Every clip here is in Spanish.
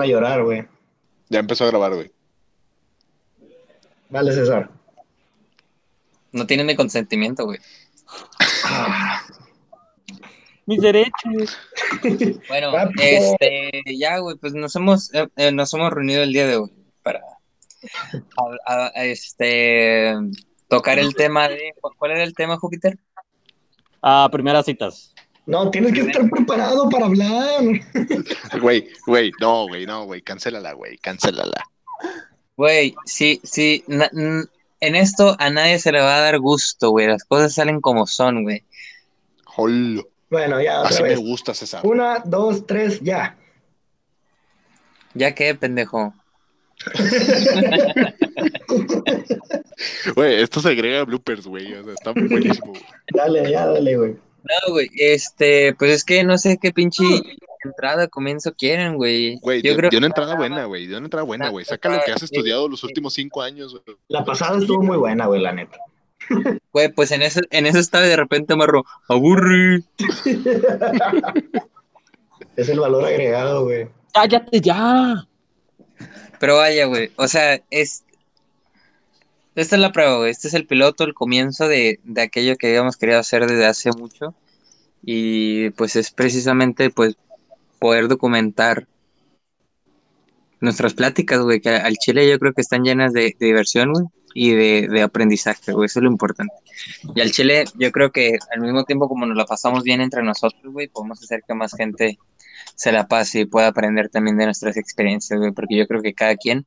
a llorar, güey. Ya empezó a grabar, güey. Vale, César. No tienen mi consentimiento, güey. Mis derechos. Bueno, este, ya, güey, pues nos hemos, eh, eh, nos hemos reunido el día de hoy para a- a- a, este tocar el tema de ¿cuál era el tema, Júpiter? Ah, primeras citas. No, tienes que estar preparado para hablar. Güey, güey, no, güey, no, güey, cancélala, güey, cancélala. Güey, sí, sí, na- en esto a nadie se le va a dar gusto, güey, las cosas salen como son, güey. Jolo. Bueno, ya, otra Así me vez. gusta, César. Una, dos, tres, ya. Ya que, pendejo. Güey, esto se agrega a bloopers, güey. O sea, está buenísimo. güey. Dale, ya, dale, güey. No, güey, este, pues es que no sé qué pinche entrada, comienzo quieren, güey. Güey, Yo dio, creo dio una entrada buena, güey. Dio una entrada buena, güey. Saca lo que has estudiado los últimos cinco años, güey. La pasada estuvo muy buena, güey, la neta. Güey, pues en eso, en eso estaba de repente amarro, aburri. Es el valor agregado, güey. ¡Cállate ya! Pero vaya, güey, o sea, es... Esta es la prueba, güey. Este es el piloto, el comienzo de, de aquello que habíamos querido hacer desde hace mucho. Y pues es precisamente, pues, poder documentar nuestras pláticas, güey, que al chile yo creo que están llenas de, de diversión, güey, y de, de aprendizaje, güey, eso es lo importante. Y al chile yo creo que al mismo tiempo como nos la pasamos bien entre nosotros, güey, podemos hacer que más gente se la pase y pueda aprender también de nuestras experiencias, güey, porque yo creo que cada quien,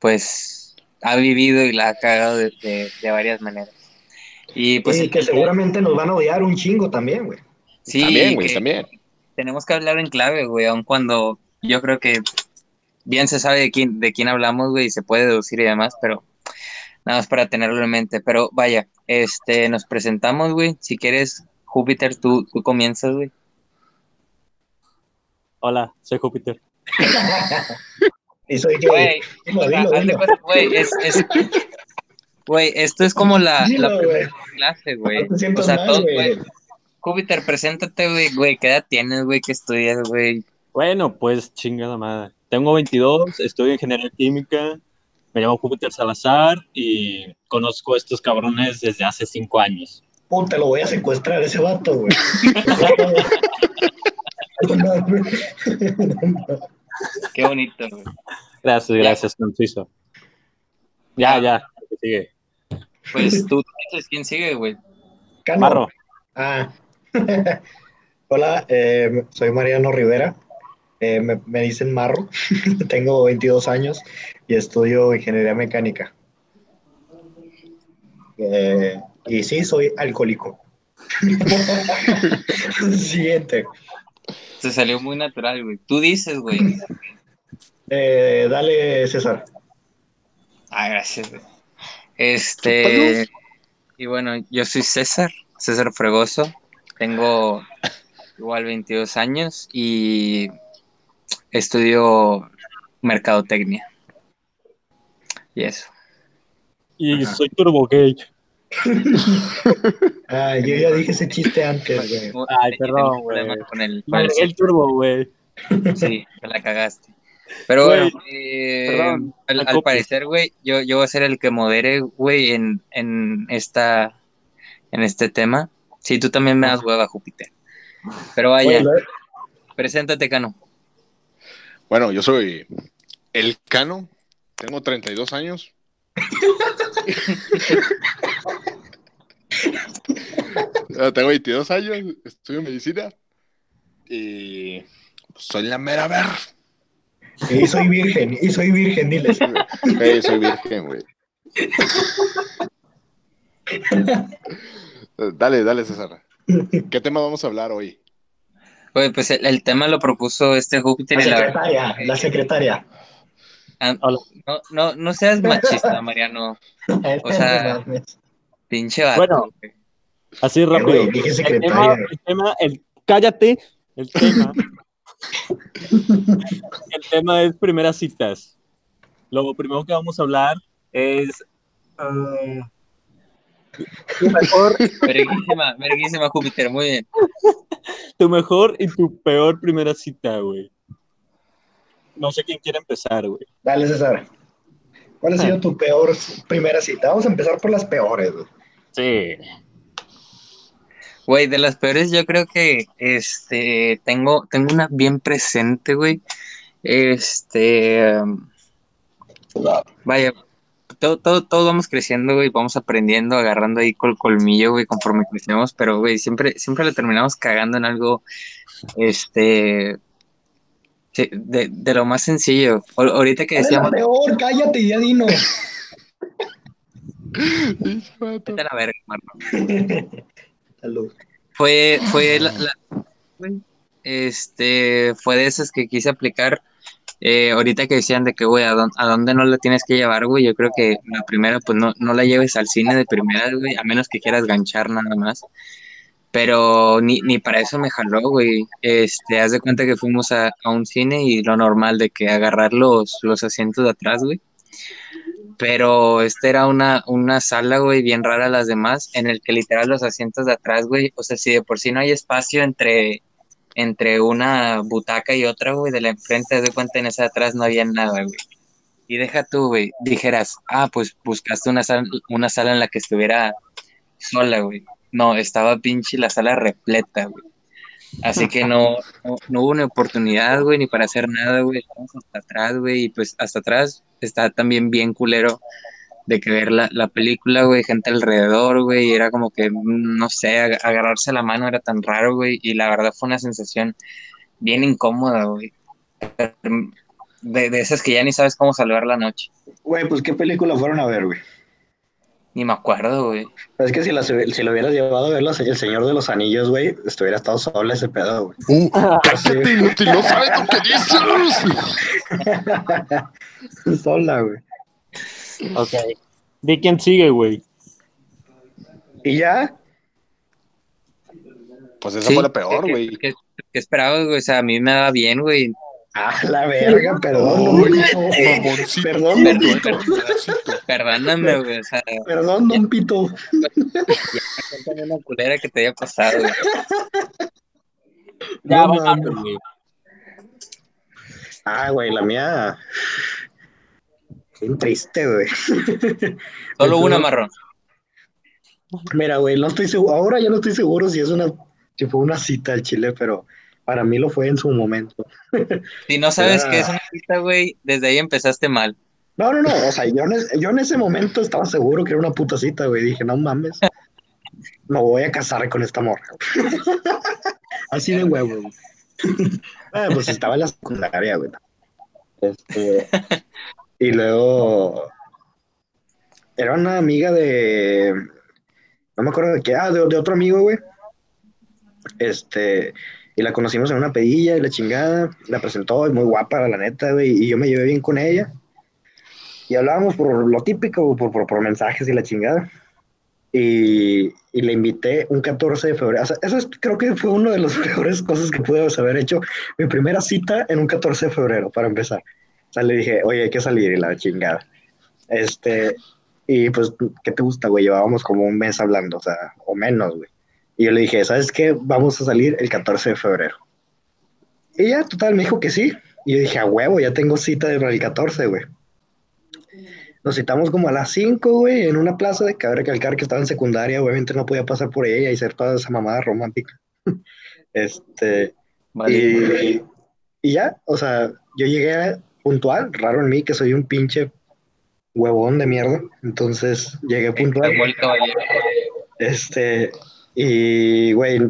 pues, ha vivido y la ha cagado de, de- de varias maneras. Y pues y que seguramente nos van a odiar un chingo también, güey. sí, también, güey, también. tenemos que hablar en clave, güey, aun cuando yo creo que bien se sabe de quién, de quién hablamos, güey, y se puede deducir y demás, pero nada más para tenerlo en mente. Pero vaya, este, nos presentamos, güey. Si quieres, Júpiter, tú, tú comienzas, güey. Hola, soy Júpiter. Y soy gay. Güey, es, es- güey, esto es como la, Dilo, la güey. primera clase, güey. No te O sea, mal, todo, güey. güey. Júpiter, preséntate, güey, güey, ¿qué edad tienes, güey? ¿Qué estudias, güey? Bueno, pues chingada madre. Tengo 22, estudio ingeniería química, me llamo Júpiter Salazar y conozco a estos cabrones desde hace cinco años. Puta, lo voy a secuestrar ese vato, güey. Qué bonito, güey. Gracias, gracias, Conciso. Ya, ya, sigue. Pues tú dices quién sigue, güey. Cano. Marro. Ah. Hola, eh, soy Mariano Rivera. Eh, me, me dicen Marro. Tengo 22 años y estudio ingeniería mecánica. Eh, y sí, soy alcohólico. Siguiente. Se salió muy natural, güey. Tú dices, güey. Eh, dale, César. Ah, gracias, güey. Este. Y bueno, yo soy César, César Fregoso. Tengo igual 22 años y estudio mercadotecnia. Y eso. Y Ajá. soy turbo gay. Ah, yo ya dije ese chiste antes, güey. Ay, perdón, güey. Con el, el turbo, güey. Sí, me la cagaste. Pero Güey, bueno, eh, perdón, al, parecer, güey, yo, yo voy a ser el que modere, güey, en, en esta, en este tema. Sí, tú también me das hueva, Júpiter. Pero vaya, Bueno, preséntate, Cano. Bueno, yo soy el Cano. Tengo 32 años. Ah, Tengo 22 años, estudio medicina y pues, soy la mera ver. y soy virgen, y soy virgen, diles. Soy virgen, güey. Dale, dale, César. ¿Qué tema vamos a hablar hoy? Güey, pues el, el tema lo propuso este Júpiter La y la verdad. secretaria, la secretaria. ah. No, no, no seas machista, Mariano. O sea, Pinche vato. Bueno. Así rápido. güey, dije El tema, el tema, el, cállate, el tema. el tema es primeras citas. Lo primero que vamos a hablar es ah, tu mejor, Verguísima, verguísima, Júpiter, muy bien. tu mejor y tu peor primera cita, güey. no sé quién quiere empezar, güey. Dale, César. ¿Cuál ha sido tu peor primera cita? Vamos a empezar por las peores, güey. Sí. Güey, de las peores yo creo que este tengo tengo una bien presente, güey. Este um, vaya, todo, todo, todo vamos creciendo, güey, vamos aprendiendo, agarrando ahí col colmillo, güey, conforme crecemos, pero güey, siempre siempre le terminamos cagando en algo este de, de lo más sencillo. O- ahorita que ¿Cuál es la decíamos peor? Cállate, ya dino. Vete a la verga, Marco. Salud. Fue, fue la, la- güey, este, fue de esas que quise aplicar. eh, ahorita que decían de que, güey, ¿a, dónde, a dónde no la tienes que llevar, güey? Yo creo que la primera, pues no, no la lleves al cine de primera, güey, a menos que quieras ganchar nada más. Pero ni, ni para eso me jaló, güey. Este, haz de cuenta que fuimos a, a un cine y lo normal de que agarrar los, los asientos de atrás, güey. Pero esta era una, una sala, güey, bien rara las demás, en el que literal los asientos de atrás, güey, o sea, si de por sí no hay espacio entre, entre una butaca y otra, güey, de la enfrente, de cuenta, en esa de atrás no había nada, güey. Y deja tú, güey, dijeras, ah, pues buscaste una sala, una sala en la que estuviera sola, güey. No, estaba pinche la sala repleta, güey. Así que no, no, no hubo una oportunidad, güey, ni para hacer nada, güey. Estamos hasta atrás, güey, y pues hasta atrás está también bien culero de que ver la, la película, güey, gente alrededor, güey, y era como que, no sé, ag- agarrarse la mano era tan raro, güey, y la verdad fue una sensación bien incómoda, güey. De, de esas que ya ni sabes cómo salvar la noche. Güey, pues ¿qué película fueron a ver, güey? Ni me acuerdo, güey. Es que si, la, si lo hubieras llevado a ver los- El Señor de los Anillos, güey, estuviera estado solo ese pedo, güey. Uh, cállate, inútil, no sabes lo que dices. Sola, güey. Ok. ¿De quién sigue, güey? Y ya, Pues esa Sí, fue la peor, ¿qué- güey. ¿Qué, qué esperabas, güey? O sea, a mí me daba bien, güey. A la verga, perdón, Pito. mamoncito. Perdón, don Perdón, Pito. Perdóname, güey. O sea, Perdón, don Pito. cuéntame una culera que te haya pasado, güey. Ya, No va, mames. mames, güey. Ah, güey, la mía. Bien triste, güey. Solo una marrón. Mira, güey, no estoy seguro. Ahora ya no estoy seguro si es una. Si fue una cita al Chile, pero para mí lo fue en su momento. Si no sabes Era- qué es una cita, güey, desde ahí empezaste mal. No, no, no. O sea, yo en, es- yo en ese momento estaba seguro que era una puta cita, güey. Dije, no mames. Me voy a casar con esta morra. Así de huevo, güey. Ah, pues estaba en la secundaria, güey. Este, y luego era una amiga de. No me acuerdo de qué. Ah, de, de otro amigo, güey. Este. Y la conocimos en una pedilla y la chingada. La presentó, y muy guapa, la neta, güey. Y yo me llevé bien con ella. Y hablábamos por lo típico, por, por, mensajes y la chingada. Y, y le invité un 14 de febrero. O sea, eso es- creo que fue una de las peores cosas que pude haber hecho. Mi primera cita en un 14 de febrero, para empezar. O sea, le dije, oye, hay que salir y la chingada. Este, y pues, ¿qué te gusta, güey? Llevábamos como un mes hablando, o sea, o menos, güey. Y yo le dije, ¿sabes qué? Vamos a salir el 14 de febrero. Y ya, total, me dijo que sí. Y yo dije, a huevo, ya tengo cita para el 14, güey. Nos citamos como a las 5, güey, en una plaza de cabe recalcar que estaba en secundaria, obviamente no podía pasar por ella y ser toda esa mamada romántica. Este, Vale. y, y ya, o sea, yo llegué puntual, raro en mí que soy un pinche huevón de mierda, entonces llegué puntual. Este, y, güey,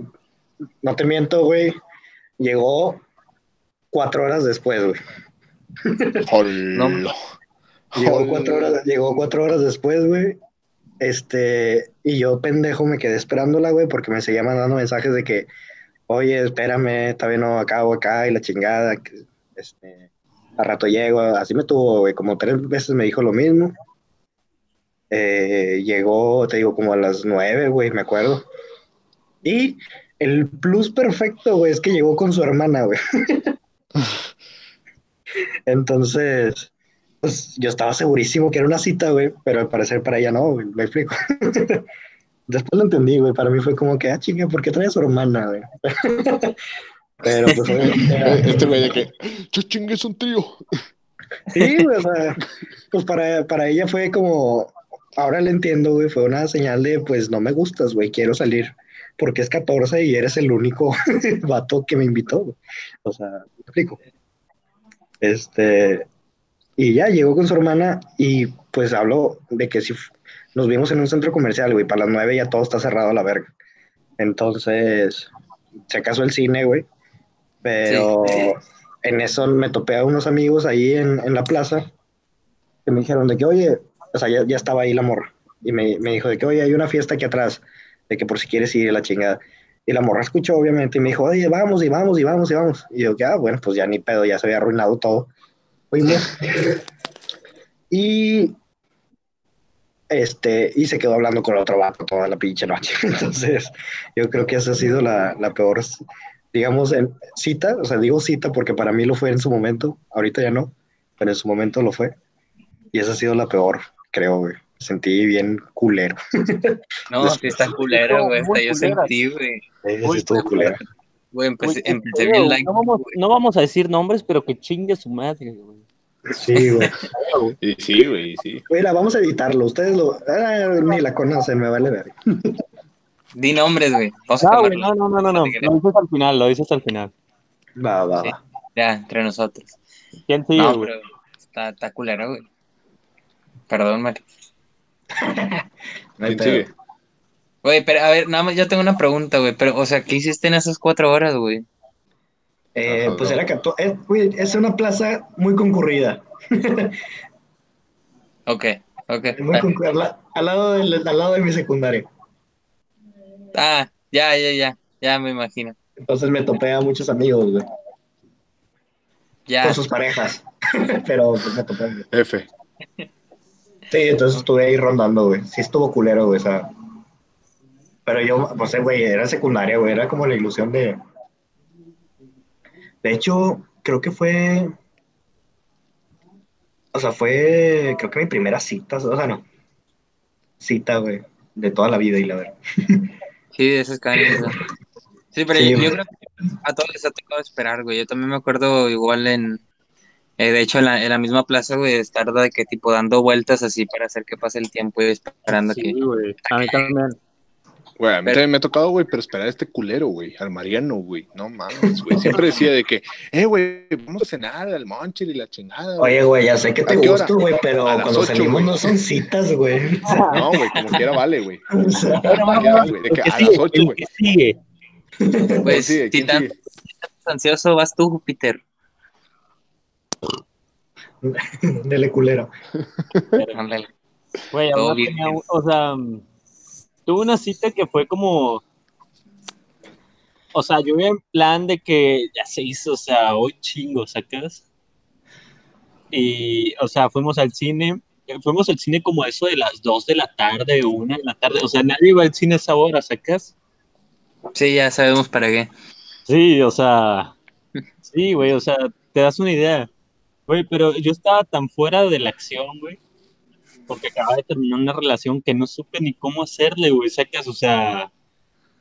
no te miento, güey, llegó cuatro horas después, güey. Hola. Llegó cuatro horas, llegó cuatro horas después, güey. Este, y yo pendejo me quedé esperándola, güey, porque me seguía mandando mensajes de que, oye, espérame, todavía no acabo acá y la chingada, que, este, a rato llego, así me tuvo, güey, como tres veces me dijo lo mismo. Eh, llegó, te digo, como a las nueve, güey, me acuerdo. Y el plus perfecto, güey, es que llegó con su hermana, güey. Entonces, pues yo estaba segurísimo que era una cita, güey, pero al parecer para ella no, güey, me explico. Después lo entendí, güey, para mí fue como que, ah, chinga, ¿por qué trae a su hermana, güey? Pero pues obviamente. Este güey de que, yo chingue es un trío. Sí, güey, o sea, pues para, para ella fue como, ahora le entiendo, güey, fue una señal de, pues no me gustas, güey, quiero salir, porque es 14 y eres el único vato que me invitó. O sea, ¿me explico? Este, y ya llegó con su hermana y pues habló de que si nos vimos en un centro comercial, güey, para las 9 ya todo está cerrado a la verga. Entonces, se casó el cine, güey, pero en eso me topé a unos amigos ahí en, en la plaza que me dijeron de que, oye, o sea, ya, ya estaba ahí la morra. Y me, me dijo de que, oye, hay una fiesta aquí atrás, de que por si quieres ir a la chingada. Y la morra escuchó, obviamente, y me dijo, oye, vamos, y vamos, y vamos, y vamos. Y yo, que, ah, bueno, pues ya ni pedo, ya se había arruinado todo. Fuimos. Y, este, y se quedó hablando con otro vato toda la pinche noche. Entonces, yo creo que esa ha sido la, la peor, digamos, en cita. O sea, digo cita porque para mí lo fue en su momento. Ahorita ya no, pero en su momento lo fue. Y esa ha sido la peor, creo, güey. Sentí bien culero. No, sí está culero, güey. Hasta yo sentí, güey. Sí estuvo culera. Güey, empecé, Güey, empecé bien güey. like. no, vamos, no vamos a decir nombres, pero que chingue su madre, güey. Sí, güey. Sí, güey, sí. Mira, vamos a editarlo. Ustedes lo. ah, ni la conocen, me vale ver. Di nombres, güey. No, güey, quemarlo. no, no, no, no, no. Lo dices al final, lo dices al final. Va, va, Sí. va. Ya, entre nosotros. ¿Quién sigue, no, güey? pero está, está culero, güey. Perdón, Mario. No. Güey, pero a ver, nada más yo tengo una pregunta, güey. Pero, o sea, ¿qué hiciste en esas cuatro horas, güey? Eh, Ajá, pues era cato- eh, güey, es una plaza muy concurrida. Ok, ok. Muy concurrida, al lado del- al lado de mi secundaria. Ah, ya, ya, ya. Ya me imagino. Entonces me topé a muchos amigos, güey. Ya. Con sus parejas. Pero pues me topé. güey. F. Sí, entonces estuve ahí rondando, güey. Sí estuvo culero, güey. O sea. Pero yo, pues, eh, güey, era secundaria, güey. Era como la ilusión de. De hecho, creo que fue. O sea, fue. Creo que mi primera cita. O sea, no. Cita, güey. De toda la vida y la verdad. Sí, de esas cadenas. ¿no? Sí, pero Sí, yo, yo creo que a todos les ha tocado esperar, güey. Yo también me acuerdo igual en, eh, de hecho, en la, en la misma plaza, güey, estar de que tipo dando vueltas así para hacer que pase el tiempo y esperando Sí, que... güey. A mí también. Güey, a mí Pero- también me ha tocado, güey, pero esperar a este culero, güey, al Mariano, güey. No mames, güey. Siempre decía de que, eh, güey, vamos a cenar al Moncher y la chingada. güey. Oye, güey, ya sé que te ¿A qué gusta, hora? güey, pero A cuando salimos no son citas, güey. No, güey, como quiera vale, güey. O sea, De que el que a sigue, las 8, el güey. Pues, sigue? si ¿Quién tan ansioso vas tú, Júpiter. Dele culero. Güey, tenía un- o sea, mm, tuve una cita que fue como, o sea, yo iba en plan de que ya se hizo, o sea, hoy chingo, ¿sacas? Y, o sea, fuimos al cine, fuimos al cine como eso de las 2 de la tarde, una de la tarde, o sea, nadie iba al cine a esa hora, ¿sacas? Sí, ya sabemos para qué. Sí, o sea, sí, güey, o sea, te das una idea. Güey, pero yo estaba tan fuera de la acción, güey, porque acababa de terminar una relación que no supe ni cómo hacerle, güey, sacas, o sea,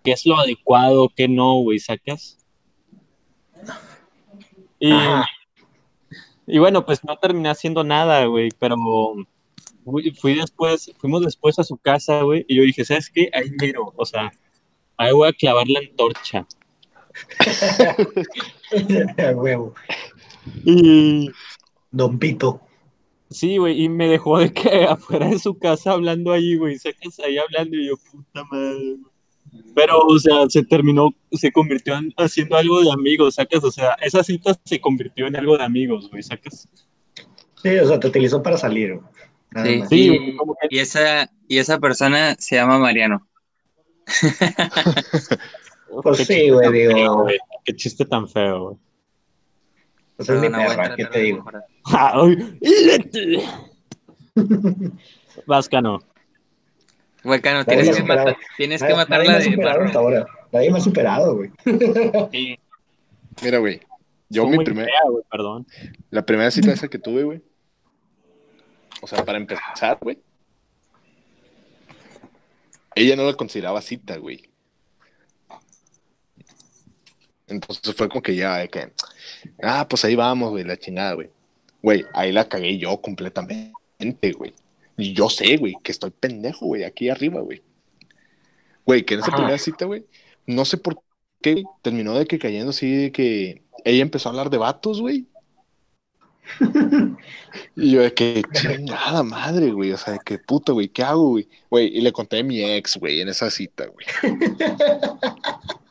qué es lo adecuado, qué no, güey, sacas. Y, Ajá. y bueno, pues no terminé haciendo nada, güey, pero fui, después, fuimos después a su casa, güey, y yo dije, ¿sabes qué? Ahí miro, o sea, ahí voy a clavar la antorcha. Huevo. Y Don Pito. Sí, güey, y me dejó de que afuera de su casa hablando ahí, güey, sacas ahí hablando y yo, puta madre. güey. Pero, o sea, se terminó, se convirtió en haciendo algo de amigos, sacas, o sea, esa cita se convirtió en algo de amigos, güey, sacas. Sí, o sea, te utilizó para salir. güey. Nada Sí. más. Sí, Y- güey, como que, Y esa, y esa persona se llama Mariano. Pues qué sí, güey, digo. feo, güey, Qué chiste tan feo, güey. Pues es mi perra, ¿qué te digo? Ay, Vascano. Güey, Cano, Nadie tienes que, superado. matar, tienes que Nadie, nadie matarla me ha de superado hasta ahora. Nadie me ha superado, güey. Sí. Mira, güey. Yo Fue mi muy primer, fea, güey, perdón. la primera cita esa que tuve, güey. O sea, para empezar, güey. Ella no la consideraba cita, güey. Entonces fue como que ya, de que, ah, pues ahí vamos, güey, la chingada, güey. Güey, ahí la cagué yo completamente, güey. Y yo sé, güey, que estoy pendejo, güey, aquí arriba, güey. Güey, que en esa Ajá. primera cita, güey, no sé por qué terminó de que cayendo así, de que ella empezó a hablar de vatos, güey. Y yo de que chingada madre, güey, o sea, de que puto, güey, ¿qué hago, güey? Güey, y le conté a mi ex, güey, en esa cita, güey.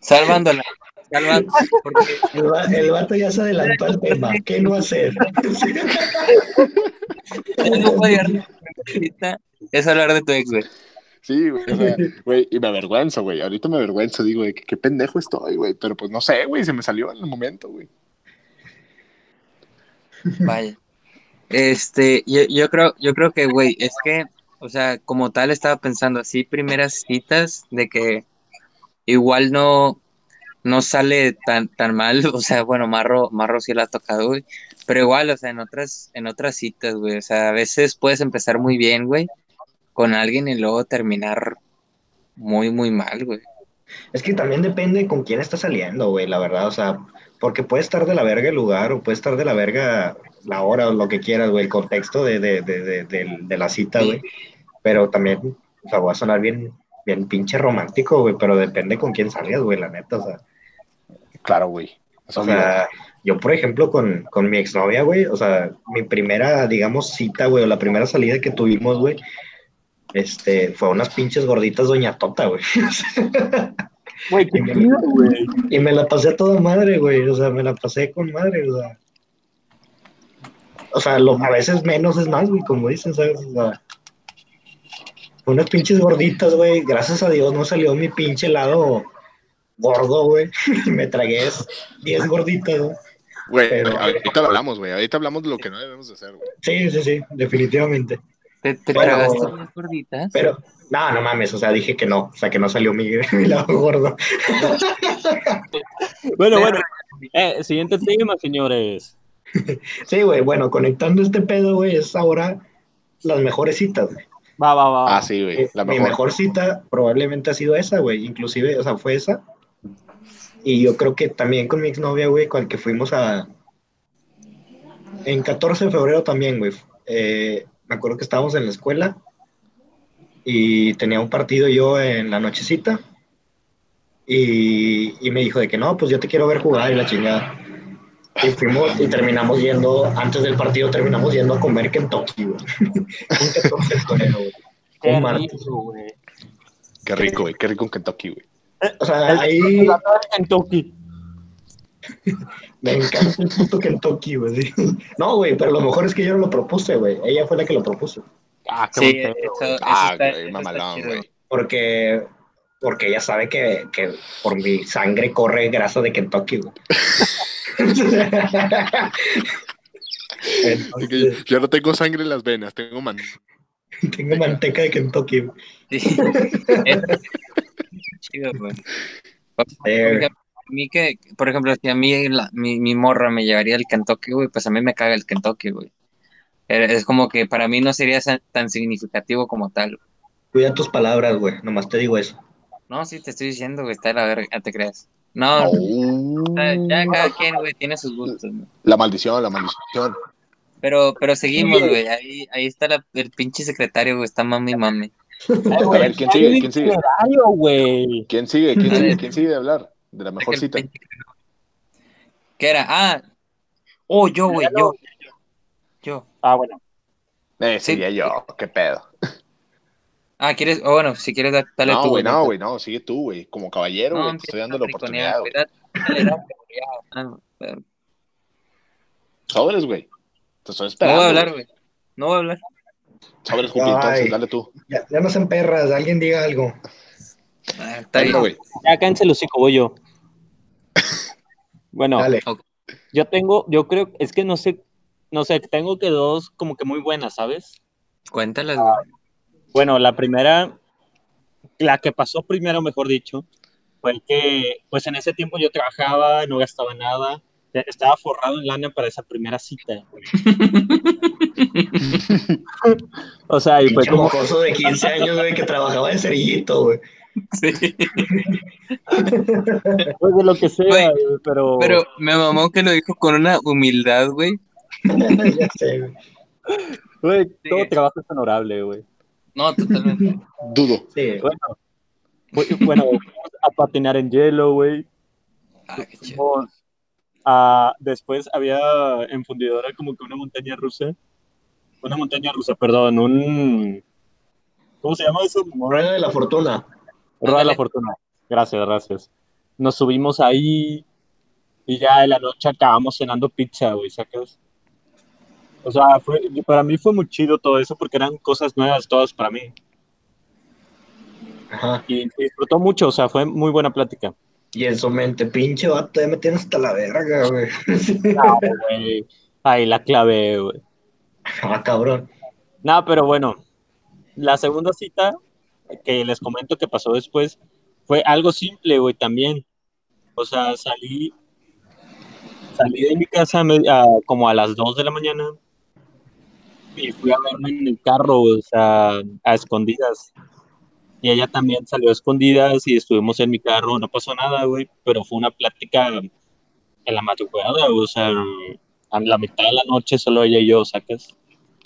Salvándola. Salvando, porque El, va- el vato ya se adelantó al tema. ¿Qué no hacer? es hablar de tu ex, güey. Sí, güey, o sea, güey, y me avergüenzo, güey, ahorita me avergüenzo, digo, de qué pendejo estoy, güey, pero pues no sé, güey, se me salió en el momento, güey. Vaya. Este, yo, yo creo, yo creo que, güey, es que, o sea, como tal estaba pensando así, primeras citas de que igual no, no sale tan, tan mal, o sea, bueno, Marro, Marro sí la ha tocado, güey, pero igual, o sea, en otras, en otras citas, güey, o sea, a veces puedes empezar muy bien, güey, con alguien y luego terminar muy, muy mal, güey. Es que también depende con quién estás saliendo, güey, la verdad. O sea, porque puede estar de la verga el lugar o puede estar de la verga la hora o lo que quieras, güey, el contexto de, de, de, de, la cita, güey. Pero también, o sea, voy a sonar bien, bien pinche romántico, güey, pero depende con quién salgas, güey, la neta, o sea. Claro, güey. O sea, yo, por ejemplo, con, con mi exnovia, güey, o sea, mi primera, digamos, cita, güey, o la primera salida que tuvimos, güey, este, fue unas pinches gorditas Doña Tota, güey. Güey, qué Y me- güey. y me la pasé a toda madre, güey, o sea, me la pasé con madre, o sea. O sea, lo, a veces menos es más, güey, como dicen, ¿sabes? O sea, unas pinches gorditas, güey, gracias a Dios no salió mi pinche lado gordo, güey, me tragué 10 gorditas, güey. Güey, pero- ahorita lo hablamos, güey, ahorita hablamos de lo que no debemos de hacer, güey. Sí, sí, sí, definitivamente. ¿Te, te Bueno, tragaste unas gorditas? Pero, no, no mames, o sea, dije que no, o sea, que no salió mi, mi lado gordo. Bueno, bueno. Eh, siguiente tema, señores. Sí, güey, bueno, conectando este pedo, güey, es ahora las mejores citas, güey. Va, va, va. Ah, sí, güey, Eh, Mi mejor. mejor cita probablemente ha sido esa, güey. Inclusive, o sea, fue esa. Y yo creo que también con mi exnovia, güey, con el que fuimos a... En 14 de febrero también, güey. Eh, me acuerdo que estábamos en la escuela y tenía un partido yo en la nochecita. Y, y me dijo de que no, pues yo te quiero ver jugar y la chingada. Y fuimos y terminamos yendo, antes del partido terminamos yendo a comer Kentucky, güey. un 14 de febrero, güey. Qué un martes. rico, güey. Qué rico, güey, qué rico en Kentucky, güey. O sea, El- ahí La torre de Kentucky. me encanta el puto Kentucky, güey. sí. No, güey, pero lo mejor es que yo no lo propuse, güey. Ella fue la que lo propuso. Ah, qué Sí, eso, eso Ah, está, güey, mamalón, güey. Porque, porque ella sabe que, que por mi sangre corre grasa de Kentucky, Entonces, yo no tengo sangre en las venas, tengo man. tengo manteca de Kentucky. Sí. Chido, güey. Eh, a mí que, por ejemplo, si a mí la- mi, mi morra me llevaría el Kentucky, güey, pues a mí me caga el Kentucky, güey. Es como que para mí no sería tan significativo como tal. cuida tus palabras, güey. Nomás te digo eso. No, sí, te estoy diciendo, güey, está de la verga, ya te creas. No, Oh. o sea, ya cada quien, güey, tiene sus gustos, ¿no? La maldición, la maldición. Pero, pero seguimos, güey, ahí, ahí está la- el pinche secretario, güey, está mami y mami. A ver, ¿quién sigue? ¿Quién sigue? Güey. ¿Quién sigue? ¿Quién sigue? ¿Quién sigue de hablar? De la mejor cita. ¿Qué era? Ah, oh, yo, güey, yo. Yo. Ah, bueno. Eh, Sí. sería yo, qué pedo. Ah, ¿quieres? Oh, bueno, si quieres, da- dale No, tú. güey, no, güey, no, sigue tú, güey. Como caballero, No, güey, te estoy dando la oportunidad, güey. riconear, güey, dale, dale, güey, ya, ah, Sobres, güey. Te estoy No esperando. voy a hablar, güey. No voy a hablar. Sobres, Jupi, entonces, dale tú. Ya, ya no sean perras, alguien diga algo. Ah, está bien. Ya cállense el hocico, voy yo. Bueno, Dale. yo tengo, yo creo, es que no sé, no sé, tengo que dos como que muy buenas, ¿sabes? Cuéntalas, güey. Bueno, la primera, la que pasó primero, mejor dicho, fue que, pues en ese tiempo yo trabajaba, no gastaba nada, ya estaba forrado en lana para esa primera cita. o sea, y fue Pinche como, mocoso de 15 años, güey, que trabajaba de cerillito, güey. Sí. Pues de lo que sea, Güey, güey, pero... Pero me mamó que lo dijo con una humildad, güey. ya sé, güey. Güey, Sí. todo trabajo es honorable, güey. No, totalmente. Dudo. Sí. Bueno, a patinar en hielo, güey. Ah, qué chido. Después había en fundidora como que una montaña rusa. Una montaña rusa, perdón, un... ¿Cómo se llama eso? Rueda de la fortuna. Rueda de la fortuna. Gracias, gracias. Nos subimos ahí y ya en la noche acabamos cenando pizza, güey, ¿sacas? O sea, fue, para mí fue muy chido todo eso porque eran cosas nuevas todas para mí. Ajá. Y disfrutó mucho, o sea, fue muy buena plática. Y en su mente, pinche vato, ya me tienes hasta la verga, güey. No, güey. Ahí la clave, güey. ah, cabrón. No, pero bueno, la segunda cita que les comento que pasó después fue algo simple, güey, también. O sea, salí, salí de mi casa me- a- como a las 2 de la mañana y fui a verme en el carro, o sea, a escondidas. Y ella también salió a escondidas y estuvimos en mi carro, no pasó nada, güey, pero fue una plática en la madrugada, o sea, a la mitad de la noche solo ella y yo, ¿sacas?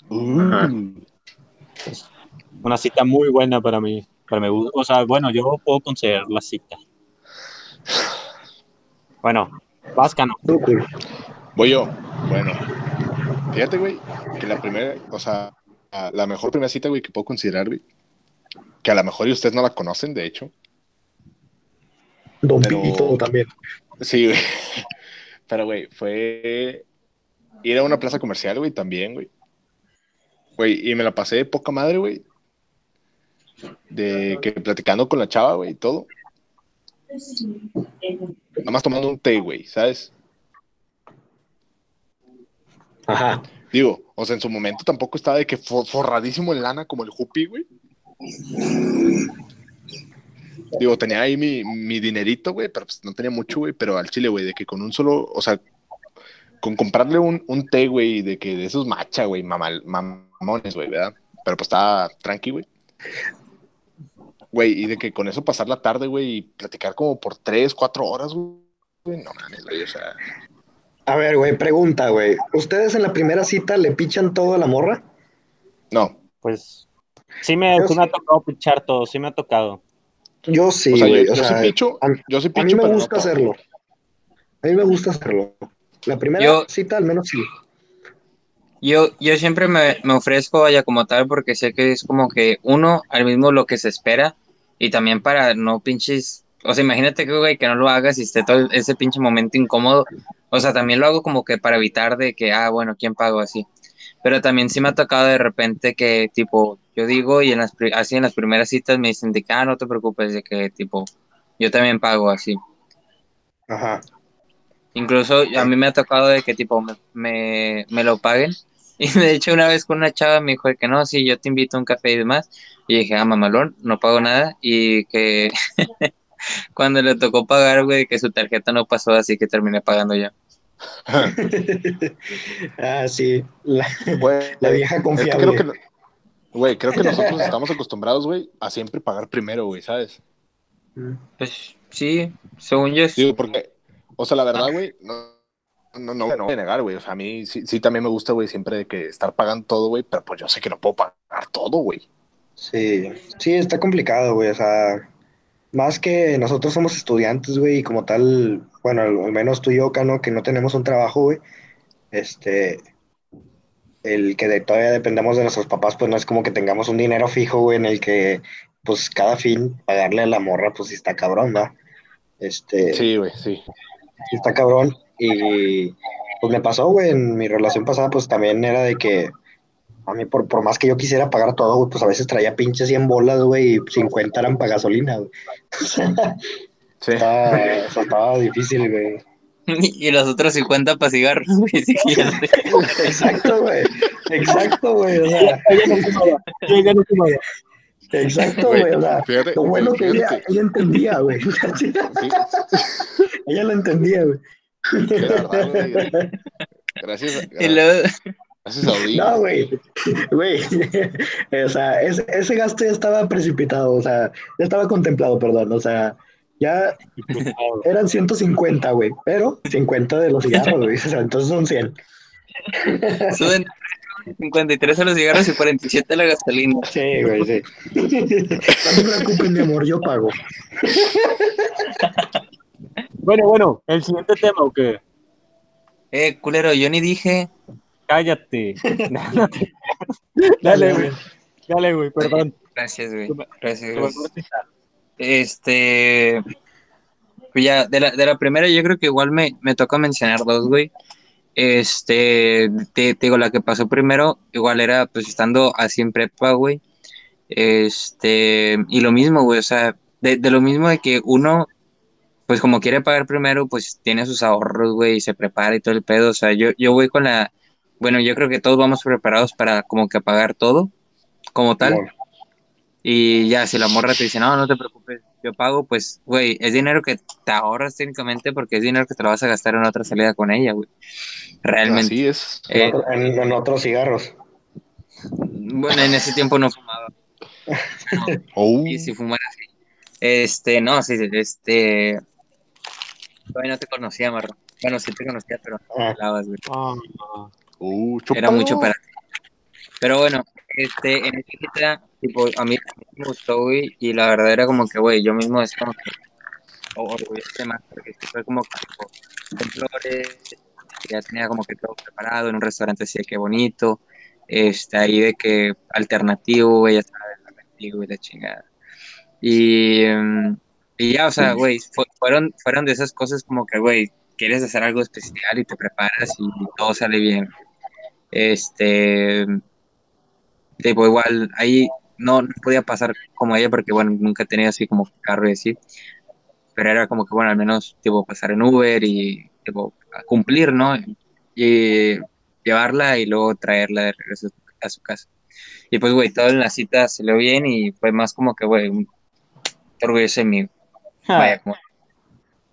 Uh, Una cita muy buena para mí. Para mí. O sea, bueno, yo puedo considerar la cita. Bueno, Vascano. Voy yo. Bueno, fíjate, güey, que la primera, o sea, la mejor primera cita, güey, que puedo considerar, güey, que a lo mejor y ustedes no la conocen, de hecho. Don Pero- Pito también. Sí, güey. Pero, güey, fue ir a una plaza comercial, güey, también, güey. Güey, y me la pasé de poca madre, güey. De que platicando con la chava, güey, y todo. Nada más tomando un té, güey, ¿sabes? Ajá. Digo, o sea, en su momento tampoco estaba de que fo- forradísimo en lana como el Jupi, güey. Digo, tenía ahí mi, mi dinerito, güey, pero pues no tenía mucho, güey, pero al chile, güey, de que con un solo, o sea, con comprarle un, un té, güey, de que de esos macha, güey, mamal- mamones, güey, ¿verdad? Pero pues estaba tranqui, güey. Güey, y de que con eso pasar la tarde, güey, y platicar como por tres, cuatro horas, güey, no mames, güey, o sea, A ver, güey, pregunta, güey. ¿Ustedes en la primera cita le pichan todo a la morra? no. Pues sí me, Yo sí me ha tocado pichar todo, sí me ha tocado. Yo sí, o sea, güey. yo, o yo sea, sí picho, a, yo sí a mí picho, me no gusta hacerlo. A mí me gusta hacerlo. La primera Yo- cita, al menos sí. Yo, yo siempre me, me ofrezco vaya como tal porque sé que es como que uno al mismo lo que se espera y también para no pinches, o sea, imagínate que güey que no lo hagas y esté todo ese pinche momento incómodo, o sea, también lo hago como que para evitar de que, ah, bueno, ¿quién pago así? Pero también sí me ha tocado de repente que tipo, yo digo y en las, así en las primeras citas me dicen de que, ah, no te preocupes, de que tipo, yo también pago así. Ajá. Incluso a mí me ha tocado de que tipo me, me, me lo paguen. Y de hecho una vez con una chava me dijo de que no, sí, yo te invito a un café y demás. Y dije, ah, mamalón, no pago nada. Y que cuando le tocó pagar, güey, que su tarjeta no pasó, así que terminé pagando yo. ah, sí. La, vieja es que confiable. creo que, güey, creo que nosotros estamos acostumbrados, güey, a siempre pagar primero, güey, ¿sabes? Pues sí, según yo. Digo, porque, o sea, la verdad, güey, no, no, no, no voy a negar, güey, o sea, a mí sí, sí también me gusta, güey, siempre de que estar pagando todo, güey, pero pues yo sé que no puedo pagar todo, güey. Sí, sí, está complicado, güey. O sea, más que nosotros somos estudiantes, güey, y como tal, bueno, al, al menos tú y yo, Cano, que no tenemos un trabajo, güey, este, el que de- todavía dependemos de nuestros papás, pues no es como que tengamos un dinero fijo, güey, en el que, pues cada fin pagarle a la morra, pues sí está cabrón, ¿no? Este, Sí, güey, sí. sí está cabrón. Y pues me pasó, güey, en mi relación pasada, pues también era de que a mí, por, por más que yo quisiera pagar todo, güey, pues a veces traía pinches 100 bolas, güey, y 50 eran para gasolina, güey. Sí. estaba, o sea, estaba difícil, güey. Y los otros 50 para cigarros, güey. Exacto, güey. Exacto, güey. O sea, Ella no fumaba, ella no fumaba. exacto, Güey. O sea, fíjate, lo bueno que ella, ella entendía, güey. sí, ella lo entendía, güey. güey. Gracias. Y luego, No, güey. Güey. o sea, ese, ese gasto ya estaba precipitado, o sea, ya estaba contemplado, perdón. O sea, ya eran 150, güey, pero 50 de los cigarros, güey. O sea, entonces son 100. Suben 53 a los cigarros y 47 a la gasolina. Sí, güey, sí. No te preocupes, mi amor, yo pago. Bueno, bueno, el siguiente tema, ¿o qué? Eh, culero, yo ni dije. Cállate. Dale, güey. Dale, güey, perdón. Gracias, güey. Gracias, gracias. Este. Pues ya, de la, de la primera, yo creo que igual me, me toca mencionar dos, güey. Este, te, te digo, la que pasó primero, igual era pues estando así en prepa, güey. Este, y lo mismo, güey, o sea, de, de lo mismo de que uno, pues como quiere pagar primero, pues tiene sus ahorros, güey, y se prepara y todo el pedo. O sea, yo, yo voy con la, bueno, yo creo que todos vamos preparados para como que pagar todo, como tal. Y ya, si la morra te dice, no, no te preocupes, yo pago, pues, güey, es dinero que te ahorras técnicamente porque es dinero que te lo vas a gastar en otra salida con ella, güey. Realmente. Así es. En, Eh, otro- en- en otros cigarros. bueno, en ese tiempo no fumaba. Oh, Y si fumara así. Este, no, sí, sí, este. Todavía no te conocía, Marro. Bueno, sí te conocía, pero no Ah, hablabas, güey. Ah, uh, Era mucho para ti. Pero bueno, este, en ese quita, tipo, a mí me gustó, güey, y la verdad era como que, güey, yo mismo es como que, o- orgulloso más, porque fue como que, con flores, ya tenía como que todo preparado en un restaurante así de que bonito, este, ahí de que alternativo, güey, ya sabes, alternativo y la chingada. Y, mm, y ya, o sea, güey, fu- fueron, fueron de esas cosas como que, güey, quieres hacer algo especial y te preparas y todo sale bien. Este, tipo, igual, ahí no, no podía pasar como ella porque, bueno, nunca tenía así como carro y así, pero era como que, bueno, al menos, tipo, pasar en Uber y, tipo, cumplir, ¿no? Y llevarla y luego traerla de regreso a su casa. Y pues, güey, todo en la cita se le bien y fue más como que, güey, un orgulloso de mí. Vaya, como-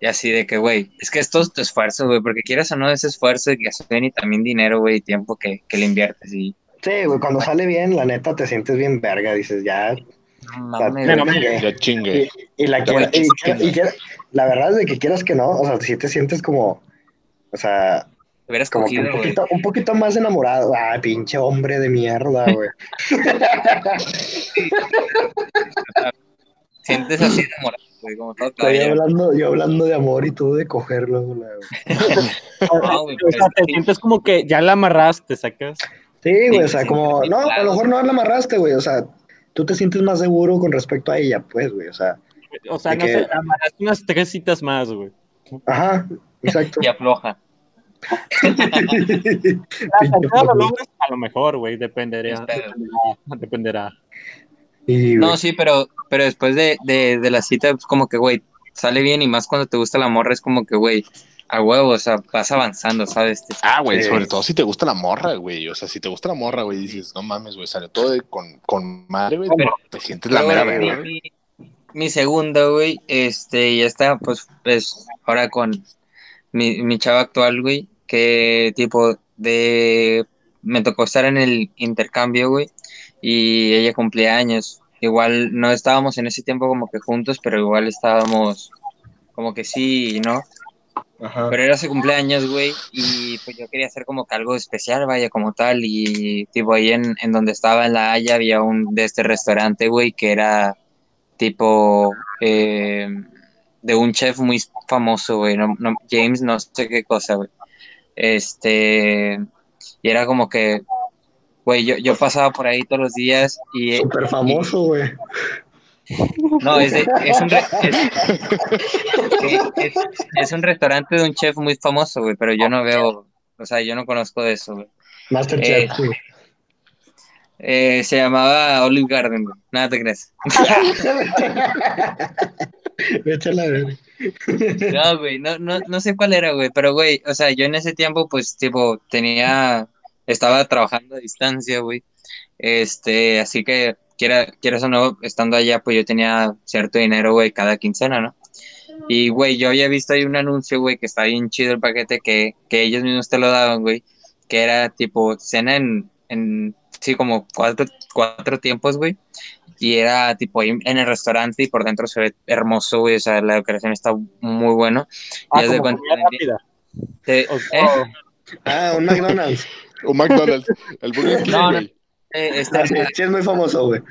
y así de que, güey, es que esto es tu esfuerzo, güey, porque quieras o no, ese esfuerzo de gasolina y también dinero, güey, y tiempo que, que le inviertes y Sí, güey, cuando sale bien, la neta te sientes bien verga, dices, ya. la- Ya chingue. y, y la quiera- y y quiera- la verdad es de que quieras que no, o sea, si te sientes como, o sea, Te hubieras como que un cogido, güey. poquito, un poquito más enamorado. Ah, pinche hombre de mierda, güey. Sientes así enamorado, güey, como todo Estoy hablando, yo hablando de amor y tú de cogerlo, güey. No, güey, o sea, pero te sí. sientes como que ya la amarraste, sacas. Sí, güey, o sea, sí, como, sí, no, a lo mejor no la amarraste, güey, o sea, tú te sientes más seguro con respecto a ella, pues, güey, o sea, O sea, no que- sé, amarraste unas tres citas más, güey. ajá, exacto. Y afloja. Lo a lo mejor, güey. Dependerá. dependerá. No, sí, pero, pero después de, de, de la cita, pues como que, güey, sale bien y más cuando te gusta la morra, es como que, güey, a huevo, o sea, vas avanzando, ¿sabes? Ah, güey, sobre todo si te gusta la morra, güey. O sea, si te gusta la morra, güey, dices, no mames, güey, salió todo de- con, con madre, güey. Pero- te sientes la mera verga, mi- mi segunda, güey, este, ya está, pues, pues, ahora con mi, mi chava actual, güey, que tipo de, me tocó estar en el intercambio, güey, y ella cumplía años. Igual no estábamos en ese tiempo como que juntos, pero igual estábamos como que sí y no. Ajá. Pero era su cumpleaños, güey, y pues yo quería hacer como que algo especial, vaya, como tal, y tipo ahí en, en donde estaba en La Haya había un de este restaurante, güey, que era tipo eh, de un chef muy famoso, güey, no, no- James, no sé qué cosa, güey. Este, y era como que, güey, yo, yo pasaba por ahí todos los días y... Súper famoso, güey. No, es, de- es un re- es, un restaurante de un chef muy famoso, güey, pero yo no veo, o sea, yo no conozco de eso, güey. Masterchef, Eh, sí. Eh, se llamaba Olive Garden, güey. Nada te crees. No, güey, no, no, no sé cuál era, güey, pero, güey, o sea, yo en ese tiempo, pues, tipo, tenía, estaba trabajando a distancia, güey. Este, así que, quiera, quieras o no, estando allá, pues yo tenía cierto dinero, güey, cada quincena, ¿no? Y, güey, yo había visto ahí un anuncio, güey, que está bien chido el paquete que, que ellos mismos te lo daban, güey. que era tipo cena en, en sí, como cuatro, cuatro tiempos, güey. Y era tipo en el restaurante y por dentro se ve hermoso, güey. O sea, la decoración está muy bueno. Ah, y haz de como cuenta- comida rápida. te- O- ¿eh? o- Ah, un McDonald's. O McDonald's. El Burger King, No, no. Eh, este, Sí, sí es muy famoso, güey.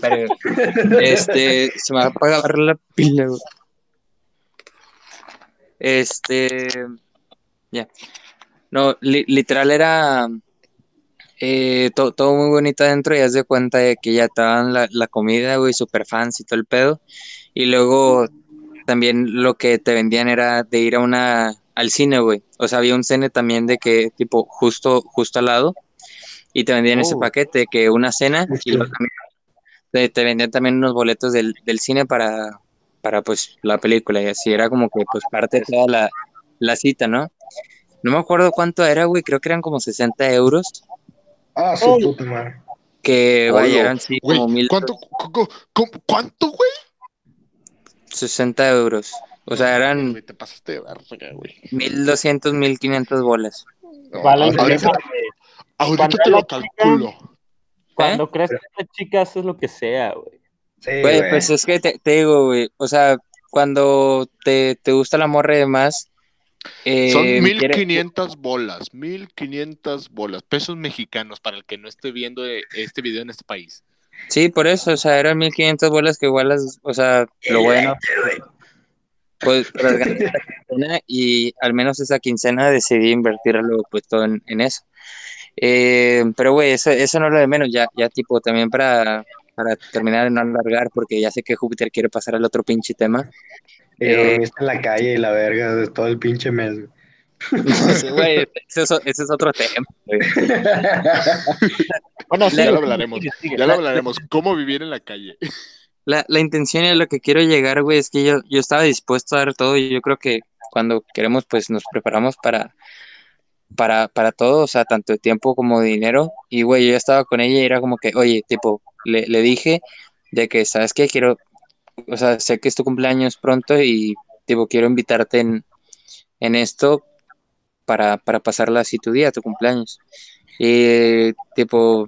pero, este, se me va a apagar la pila, güey. Este, ya. No, li- literal era eh, to- todo muy bonito adentro y haz de cuenta de que ya te daban la, la comida, güey, super fans y todo el pedo. Y luego también lo que te vendían era de ir a una, al cine, güey. O sea, había un cine también de que, tipo, justo, justo al lado. Y te vendían ese Oh. paquete, que una cena y luego Sí. también te, te vendían también unos boletos del, del cine para, para, pues, la película. Y así era como que, pues, parte de toda la, la cita, ¿no? No me acuerdo cuánto era, güey. Creo que eran como 60 euros. Ah, su puta madre. Que Hola. vaya, eran sí, Güey, como mil, ¿cuánto, cu- cu- cu- ¿cuánto, güey? 60 euros. O sea, eran Güey, te pasaste de verga, güey. 1200, 1500 bolas. No, Vale, ahorita ahorita- te lo chica- calculo. Cuando crees que esta chica haces lo que sea, güey. Sí, Güey, güey. pues es que te, te digo, güey. O sea, cuando te, te gusta la morra y demás. eh, Son quiere- 1500 bolas, 1500 bolas, pesos mexicanos para el que no esté viendo eh, este video en este país. Sí, por eso, o sea, eran 1500 bolas que igual las, o sea, lo bueno, pues quincena y al menos esa quincena decidí invertirlo pues todo en, en eso. Eh, pero güey, eso, eso no es lo de menos, ya, ya tipo también para, para terminar de no alargar, porque ya sé que Júpiter quiere pasar al otro pinche tema. Eh, dormiste en la calle y la verga de todo el pinche mes. güey. Sí, güey, ese es, ese es otro tema, güey. Bueno, sí, Ya lo hablaremos. Ya lo hablaremos, cómo vivir en la calle. La, la intención y a lo que quiero llegar, güey, es que yo, yo estaba dispuesto a dar todo y yo creo que cuando queremos, pues nos preparamos para, para, para todo, o sea, tanto tiempo como dinero. Y, güey, yo estaba con ella y era como que, oye, tipo, le, le dije de que, ¿sabes qué? Quiero, o sea, sé que es tu cumpleaños pronto y, tipo, quiero invitarte en, en esto para, para pasarla así tu día, tu cumpleaños. Y, tipo,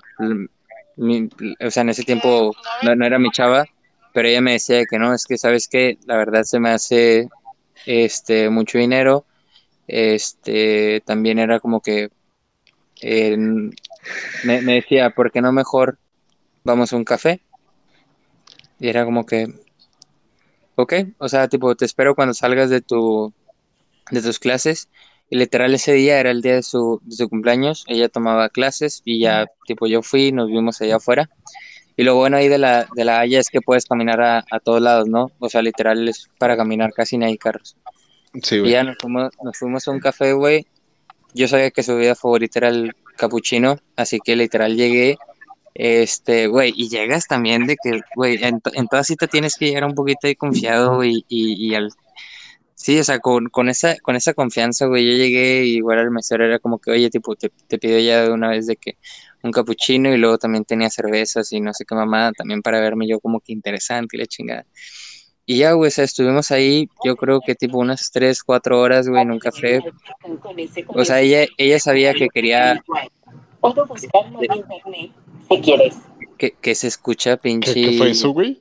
mi- o sea, en ese tiempo no, no era mi chava, pero ella me decía que no, es que sabes que la verdad se me hace este mucho dinero. Este también era como que eh, me, me decía, ¿por qué no mejor vamos a un café? Y era como que, ok, o sea, tipo, te espero cuando salgas de tu de tus clases. Y literal ese día era el día de su, de su cumpleaños, ella tomaba clases y ya, tipo, yo fui, nos vimos allá afuera. Y lo bueno ahí de la, de la Haya es que puedes caminar a, a todos lados, ¿no? O sea, literal es para caminar, casi no hay carros. Sí, Y ya nos fuimos, nos fuimos a un café, güey. Yo sabía que su bebida favorita era el capuchino, así que literal llegué. Este, güey, y llegas también de que, güey, en, en toda cita tienes que llegar un poquito ahí confiado, güey, y, y al... Sí, o sea, con, con esa, con esa confianza, güey, yo llegué y igual el mesero era como que, oye, tipo, te, te pido ya de una vez de que un capuchino y luego también tenía cervezas y no sé qué mamada, también para verme yo como que interesante y la chingada. Y ya, güey, o sea, estuvimos ahí, yo creo que tipo unas 3, 4 horas, güey, en un café. O sea, ella, ella sabía que quería Puedo buscarlo en internet si quieres. que, que se escucha ¿Qué, pinche... qué fue eso, güey?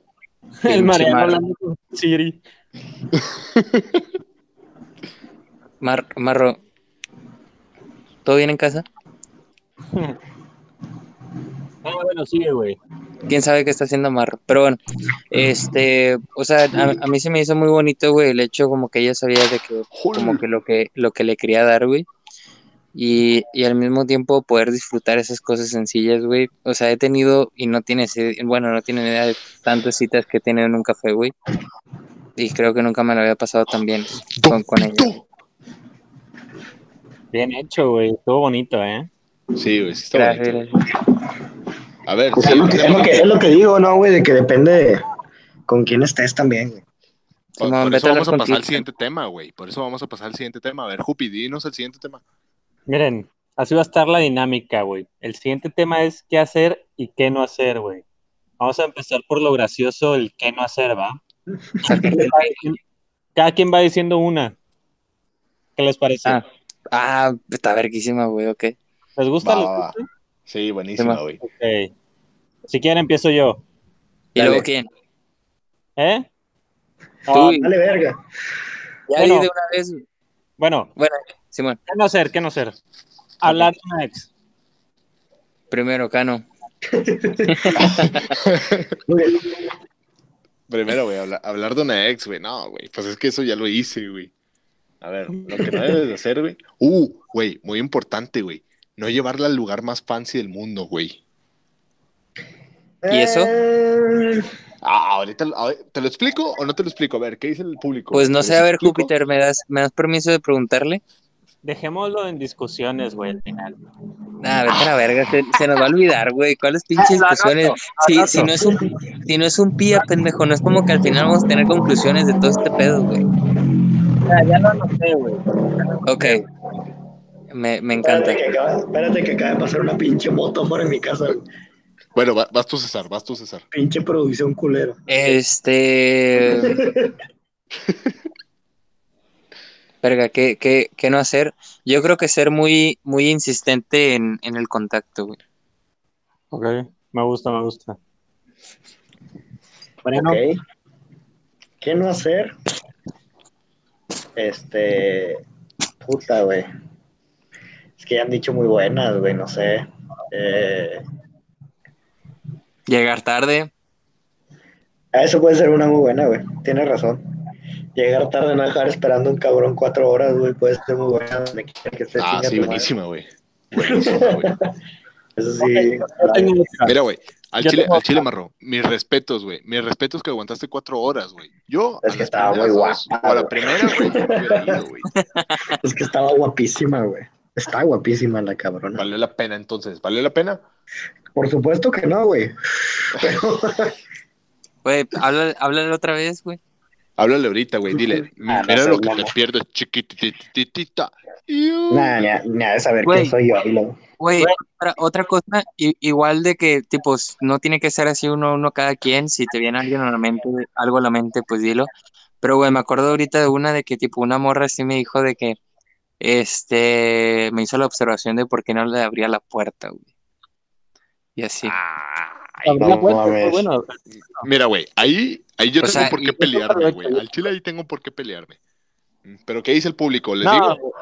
El Mariano Mar- hablando con Siri. Mar- Marro, ¿todo bien en casa? Ah, bueno, sigue, güey. quién sabe qué está haciendo Marro. Pero bueno, este, o sea, a, a mí se me hizo muy bonito, güey, el hecho como que ella sabía de que, como que lo que, lo que le quería dar, güey. Y, y al mismo tiempo poder disfrutar esas cosas sencillas, güey. O sea, he tenido, y no tienes, bueno, no tienen idea de tantas citas que he tenido en un café, güey. Y creo que nunca me lo había pasado tan bien con, con ella. Bien hecho, güey. Estuvo bonito, ¿eh? Sí, güey, sí está Gracias, bonito. gracias. A ver, Pues es, lo que, es lo que- es lo que digo, ¿no, güey? De que depende de con quién estés también, güey. por, Simón, por eso vamos a pasar al siguiente tema, güey. Por eso vamos a pasar al siguiente tema. A ver, Jupi, dinos el siguiente tema. Miren, así va a estar la dinámica, güey. El siguiente tema es qué hacer y qué no hacer, güey. Vamos a empezar por lo gracioso, el qué no hacer, ¿va? Cada quien va diciendo una. ¿Qué les parece? Ah, ah, está verguísima, güey, ok. ¿Les gusta? Va, ¿Les va, va. gusta? Sí, buenísima, Sí, güey. Ok. Si quieren, empiezo yo. ¿Y Dale. luego quién? ¿Eh? Tú, Ah, Dale verga. ya bueno. de una vez. bueno, Bueno, Simón, ¿qué no hacer? ¿Qué no hacer? Hablar de una ex. primero, Cano. Primero, güey, habla- hablar de una ex, güey. No, güey, pues es que eso ya lo hice, güey. A ver, lo que no debes de hacer, güey. Uh, güey, muy importante, güey. No llevarla al lugar más fancy del mundo, güey. ¿Y eso? Eh, Ah, ahorita, ¿te lo explico o no te lo explico? A ver, ¿qué dice el público? Pues no ¿Te sé, a ver, explico? Júpiter, ¿me das, ¿me das permiso de preguntarle? Dejémoslo en discusiones, güey, al final. Ah, vete a la verga, se, se nos va a olvidar, güey. ¿Cuáles pinches discusiones? Si, si, no es un, si no es un pía, pendejo, no es como que al final vamos a tener conclusiones de todo este pedo, güey. Ya, ya lo anoté, güey. Ok. Me, me encanta. Espérate que, acaba, espérate que acaba de pasar una pinche moto por en mi casa. Bueno, va- vas tú, César, vas tú, César. Pinche producción culera. Este. Verga, ¿qué, qué, qué no hacer? Yo creo que ser muy, muy insistente en, en el contacto, güey. Ok, me gusta, me gusta. Mariano, Ok. ¿Qué no hacer? Este. Puta, güey. Es que ya han dicho muy buenas, güey, no sé. Eh, Llegar tarde. ah, eso puede ser una muy buena, güey. Tienes razón. Llegar tarde, no dejar esperando un cabrón cuatro horas, güey, puede ser muy buena. donde quiera que esté, Ah, sí, buenísima, güey. Buenísima, güey. Eso sí. tengo. Mira, güey, al Yo chile, tengo al chile marro, mis respetos, güey. Mis respetos que aguantaste cuatro horas, güey. Yo, Es que estaba muy guapa, a la primera, me güey. Es que estaba guapísima, güey. Está guapísima la cabrona. ¿Valió la pena entonces? ¿Valió la pena? Por supuesto que no, güey. Pero, Güey, háblale, háblale otra vez, güey. Háblale ahorita, güey, dile. Ah, no Mira sé, lo que te pierdes, chiquitititita. Iu. nada, ni, a- ni a de saber quién soy yo. Güey, otra, otra cosa, igual de que, tipo, no tiene que ser así uno, uno cada quien. Si te viene alguien a la mente, algo a la mente, pues dilo. Pero, güey, me acuerdo ahorita de una de que, tipo, una morra así me dijo de que, este, me hizo la observación de por qué no le abría la puerta, güey. Y así. Ay, Abrí no la puerta, mames. pues, bueno, Mira, güey, ahí, ahí yo O tengo sea, por qué pelearme, güey. Al chile ahí tengo por qué pelearme. Pero ¿qué dice el público? ¿Les no, digo?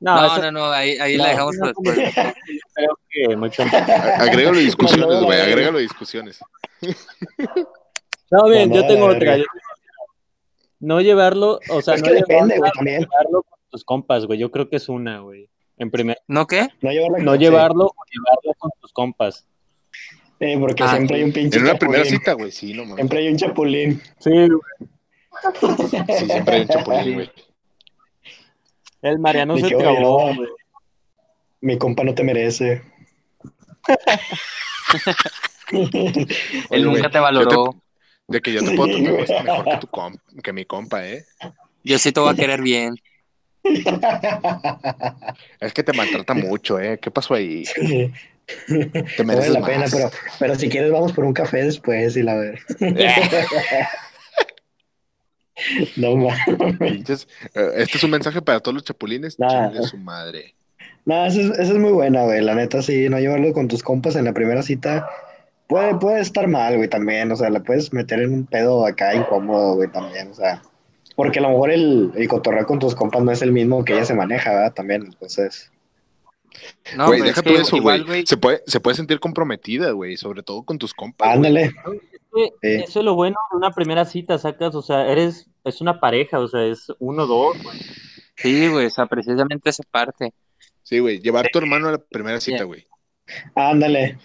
No, no, no, eso no, ahí, ahí no, la dejamos no, para después. creo que mucho. Agrégalo discusiones, güey, agrégalo discusiones. No, bien, No, yo no, tengo otra. No llevarlo, o sea, es no que depende, llevarlo, también. Tus compas, güey. Yo creo que es una, güey. En primer, ¿No qué? No llevarla no llevarlo o llevarlo con tus compas. Sí, porque Ah, siempre hay un pinche En una primera cita, güey, sí, no mames. Siempre hay un chapulín. Sí, Sí, siempre hay un chapulín, güey. el Mariano Ni se trabó, no. güey. Mi compa no te merece. Él nunca güey, te valoró. De que yo te puedo tratar güey. mejor que, tu comp- que mi compa, ¿eh? Yo sí te voy a querer bien. Es que te maltrata mucho, ¿eh? ¿Qué pasó ahí? Sí. Te No vale mereces la pena, pero, pero si quieres vamos por un café después y la ver. No mames. Eh, Este es un mensaje para todos los chapulines. Nah. Chingue su madre. No, esa es, esa es muy buena, güey. La neta, sí, no llevarlo con tus compas en la primera cita puede, puede estar mal, güey, también. O sea, le puedes meter en un pedo acá incómodo, güey, también. O sea, porque a lo mejor el, el cotorreo con tus compas no es el mismo que ella se maneja, ¿verdad? También, entonces. No, Güey, deja todo eso, igual, güey. Se puede, se puede sentir comprometida, güey. Sobre todo con tus compas. Ándale. Eso es lo bueno de una primera cita, sacas, o sea, eres, es una pareja, o sea, es uno, dos, güey. Sí, güey, o sea, precisamente esa parte. Sí, güey. Llevar a tu hermano a la primera cita, güey. Ándale.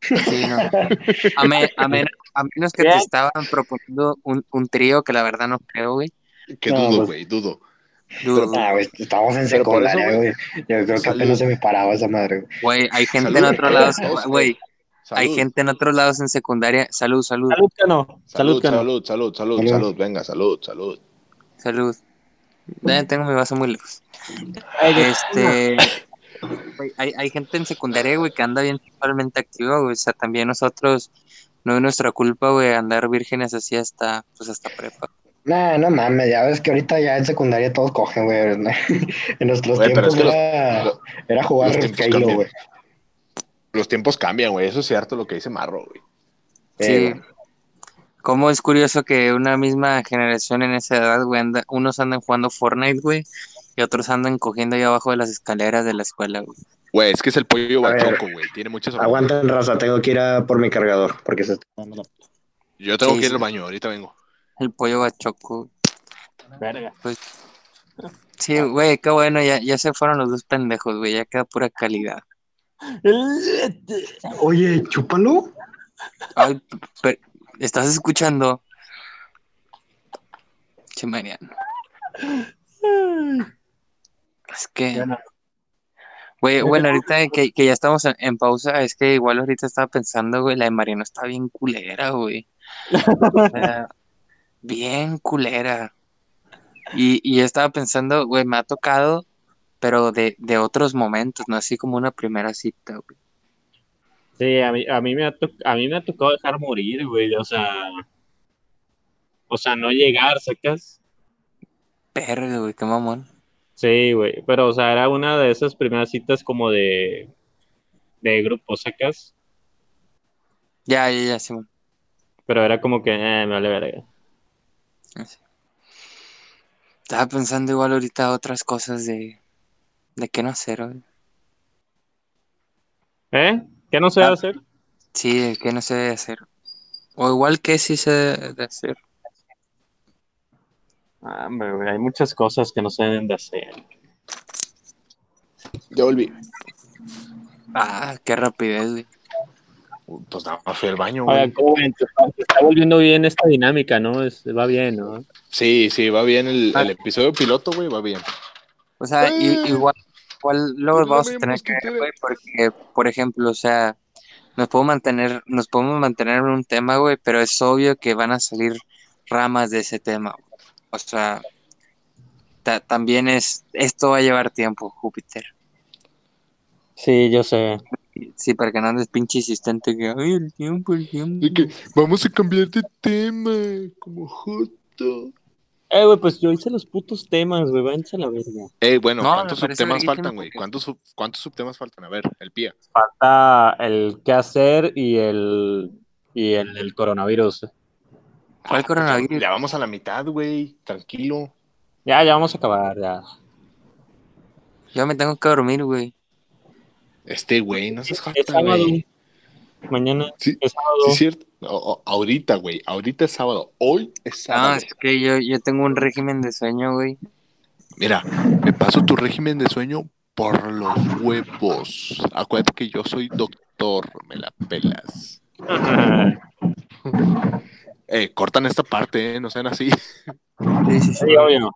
Sí, no. A, me- a men- a menos que te estaban proponiendo un, un trío, que la verdad no creo, güey. Que No, dudo, pues- güey, dudo. Estábamos en secundaria, güey. Yo creo que apenas se me paraba esa madre, güey. Güey, hay gente Salud. en otros lados, güey, hay gente en otros lados en secundaria. Salud, salud, Salud, que no, salud, Salud, que no. salud, salud, salud, Salud. salud. Venga, salud, salud. salud. Eh, tengo mi vaso muy lejos. Este, güey, hay, hay gente en secundaria, güey, que anda bien sexualmente activa, güey. O sea, también nosotros, no es nuestra culpa, güey, andar vírgenes así hasta, pues hasta prepa. Nah, no mames, ya ves que ahorita ya en secundaria todos cogen, güey. En nuestros tiempos es que los- era, lo- era jugar los Halo, güey. Los tiempos cambian, güey. Eso es cierto lo que dice Marro, güey. Sí. Eh, Cómo es curioso que una misma generación en esa edad, güey, anda- unos andan jugando Fortnite, güey, y otros andan cogiendo ahí abajo de las escaleras de la escuela, güey. Güey, es que es el pollo bachoco, güey. Tiene muchas Aguanten, raza, tengo que ir a por mi cargador, porque se está Yo tengo Sí, que ir sí. al baño, ahorita vengo. El pollo bachoco. Verga. Sí, güey, qué bueno, ya, ya se fueron los dos pendejos, güey, ya queda pura calidad. Oye, chúpalo. Ay, pero, ¿estás escuchando? Che, Mariano. Es que, güey, bueno, ahorita que, que ya estamos en, en pausa, es que igual ahorita estaba pensando, güey, la de Mariano está bien culera, güey. O sea, bien culera. Y, y yo estaba pensando, güey, me ha tocado, pero de, de otros momentos, no así como una primera cita, güey. Sí, a mí, a mí me ha a mí me ha tocado dejar morir, güey. O sea, o sea, no llegar, ¿sacas? Verga, güey, qué mamón. Sí, güey. Pero, o sea, era una de esas primeras citas como de, de grupo, ¿sacas? Ya, ya, ya, Simón. Pero era como que, eh, me vale verga. Estaba pensando igual ahorita otras cosas de, de qué no hacer, güey. ¿Eh? ¿Qué no se Ah. debe hacer? Sí, de qué no se debe hacer. O igual que sí se debe de hacer. Ah, hombre, güey, hay muchas cosas que no se deben de hacer. Ya volví. Ah, qué rapidez, güey. Pues nada más fui al baño, güey. Está, volviendo bien esta dinámica, ¿no? Es- va bien, ¿no? Sí, sí, va bien el, Ah. el episodio piloto, güey, va bien. O sea, Ah. igual, igual luego Pero vamos a tener que ver, mosquitera. güey, porque, por ejemplo, o sea, nos podemos mantener, nos podemos mantener en un tema, güey, pero es obvio que van a salir ramas de ese tema. güey. O sea, ta- también es, esto va a llevar tiempo, Júpiter. Sí, yo sé. Sí, para que no andes pinche insistente que, ay, el tiempo, el tiempo. Y que vamos a cambiar de tema, como justo. Eh, güey, pues yo hice los putos temas, güey, váyanse a la verga. Eh, bueno, No, ¿cuántos subtemas faltan, güey? porque- ¿Cuántos, sub- ¿Cuántos subtemas faltan? A ver, el pie. Falta el qué hacer y el, y el, el coronavirus. ¿Cuál Ya, coronavirus? ya vamos a la mitad, güey. Tranquilo. Ya, ya vamos a acabar, ya. Yo me tengo que dormir, güey. Este güey, no seas Es jota, sábado. güey. Mañana Sí, es sábado. sí, es cierto. O- o- ahorita, güey. Ahorita es sábado. Hoy es No, sábado. es que yo, yo tengo un régimen de sueño, güey. Mira, me paso tu régimen de sueño por los huevos. Acuérdate que yo soy doctor, me la pelas. Eh, cortan esta parte, eh, no sean así. Sí, sí, sí. Sí, obvio.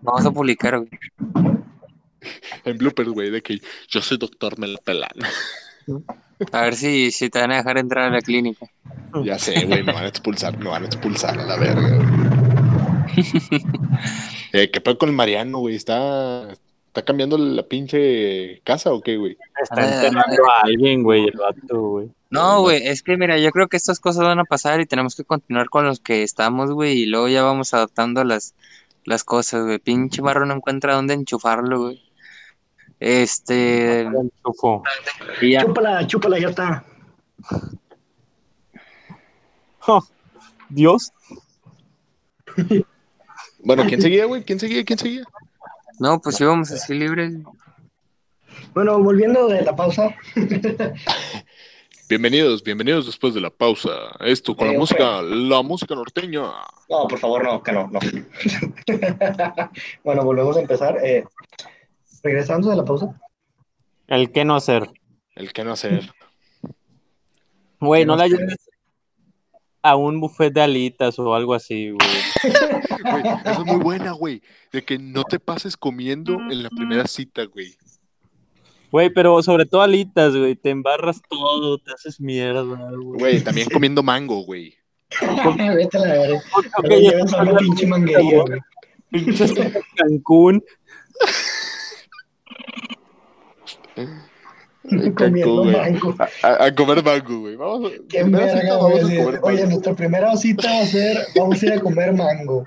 Vamos a publicar, güey. En bloopers, güey, de que yo soy doctor, me la pelan. A ver si, si te van a dejar entrar a la clínica. Ya sé, güey, me van a expulsar, me van a expulsar a la verga. güey. Eh, ¿Qué pedo con el Mariano, güey? ¿Está, ¿Está cambiando la pinche casa o qué, güey? Está enterrando a alguien, güey, el vato, güey. No, güey, es que mira, yo creo que estas cosas van a pasar y tenemos que continuar con los que estamos, güey, y luego ya vamos adaptando las, las cosas, güey. Pinche marro no encuentra dónde enchufarlo, güey. Este. Y ya. Chúpala, chúpala, ya está. Oh, Dios. Bueno, ¿quién seguía, güey? ¿Quién seguía? ¿Quién seguía? No, pues íbamos así libres. Bueno, volviendo de la pausa. Bienvenidos, bienvenidos después de la pausa. Esto con Eh, la ok. música, la música norteña. No, por favor, no, que no, no. bueno, volvemos a empezar. Eh, regresando de la pausa. El qué no hacer. El que no hacer. Güey, no no la lleves a un buffet de alitas o algo así, güey. Es muy buena, güey. De que no te pases comiendo en la primera cita, güey. Güey, pero sobre todo alitas, güey. Te embarras todo, te haces mierda, güey. Güey, también comiendo mango, güey. Vete a la verga. Ok, No ya lleves estás a una hablando pinche manguería, güey. pinches Cancún. Comiendo mango. A, comer mango, güey. Vamos, Qué primera cita, vamos a comer Oye, nuestra primera cita va a ser, vamos a ir a comer mango.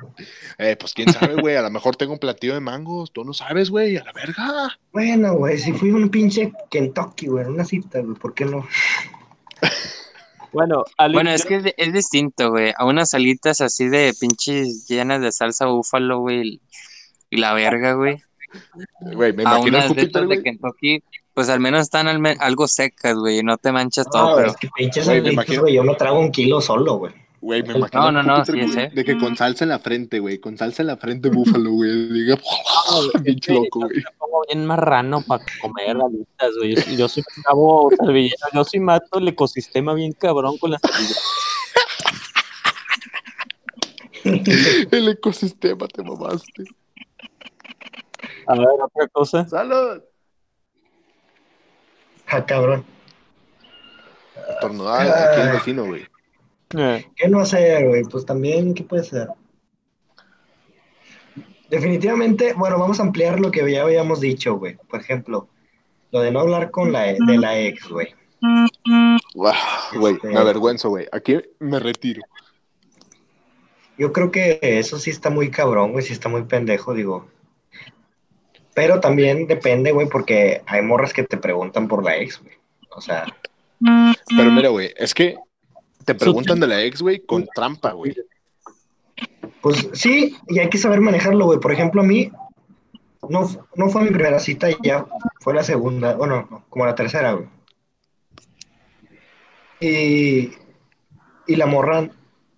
Eh, pues quién sabe, güey. A lo mejor tengo un platillo de mangos. Tú no sabes, güey. A la verga. Bueno, güey, si fui un pinche Kentucky, güey, una cita, güey, ¿por qué no? Bueno, Bueno, es que es, es distinto, güey. A unas alitas así de pinches llenas de salsa búfalo, güey. Y la verga, güey. Güey, me A imagino el unas estas de. Kentucky, pues al menos están al me- algo secas, güey. No te manchas todo, No, pero... es que pinches Güey, imagino- güey, yo me trago un kilo solo, güey. Güey, me imagino No, el no, no, Júpiter, sí, güey, ese. de que con salsa en la frente, güey. Con salsa en la frente, búfalo, güey. Diga, pinche loco, güey. me pongo bien marrano para comer alitas, güey. Yo, yo soy bravo servilleta, yo sí mato el ecosistema bien cabrón con las. El ecosistema te mamaste. A ver, otra cosa. ¡Salud! Ah, cabrón. Estornudar aquí el vecino, güey. Eh, ¿Qué no hacer, güey? Pues también, ¿qué puede ser? Definitivamente, bueno, vamos a ampliar lo que ya habíamos dicho, güey. Por ejemplo, lo de no hablar con la e- de la ex, güey. Guau, Güey, Este- me avergüenzo, güey. Aquí me retiro. Yo creo que eso sí está muy cabrón, güey, sí está muy pendejo, digo. Pero también depende, güey, porque hay morras que te preguntan por la ex, güey. O sea, Pero mira, güey, es que te preguntan de la ex, güey, con trampa, güey. pues sí, y hay que saber manejarlo, güey. Por ejemplo, a mí no, no fue mi primera cita, ya fue la segunda, bueno, no, como la tercera, güey. Y, y la morra,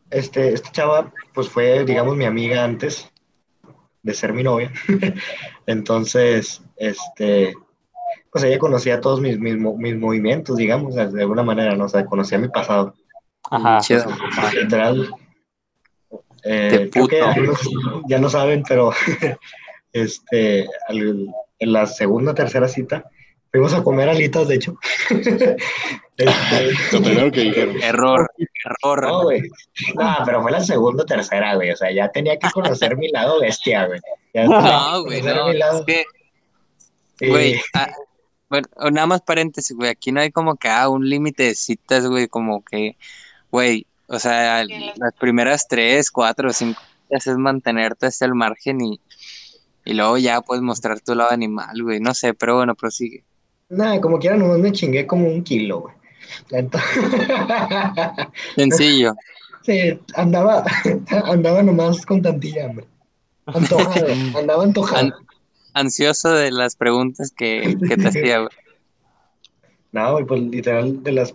este, esta chava, pues fue, digamos, mi amiga antes de ser mi novia. Entonces, este, pues ella conocía todos mis, mis, mis movimientos, digamos, de alguna manera, ¿no? O sea, conocía mi pasado. Ajá. Chido. Literal. eh, creo que algunos ya no saben, pero este, en la segunda tercera cita fuimos a comer alitas, de hecho. Este, Lo primero que dijeron. Error, error. no, güey. No, pero fue la segunda tercera, güey. O sea, ya tenía que conocer mi lado bestia, güey. Ya No, güey, conocer no. mi lado. Es que, Y- güey, ah, bueno, nada más paréntesis, güey. Aquí no hay como que ah, un límite de citas, güey. Como que, güey, o sea, las primeras tres, cuatro, cinco citas es mantenerte hasta el margen y, y luego ya puedes mostrar tu lado animal, güey. No sé, pero bueno, prosigue. Nada, como quiera, nomás me chingué como un kilo, güey. Entonces, Sencillo. sí, andaba, andaba nomás con tantilla hambre. Antojado, andaba antojado. An- ansioso de las preguntas que, que te hacía, güey. No, güey, pues literal de las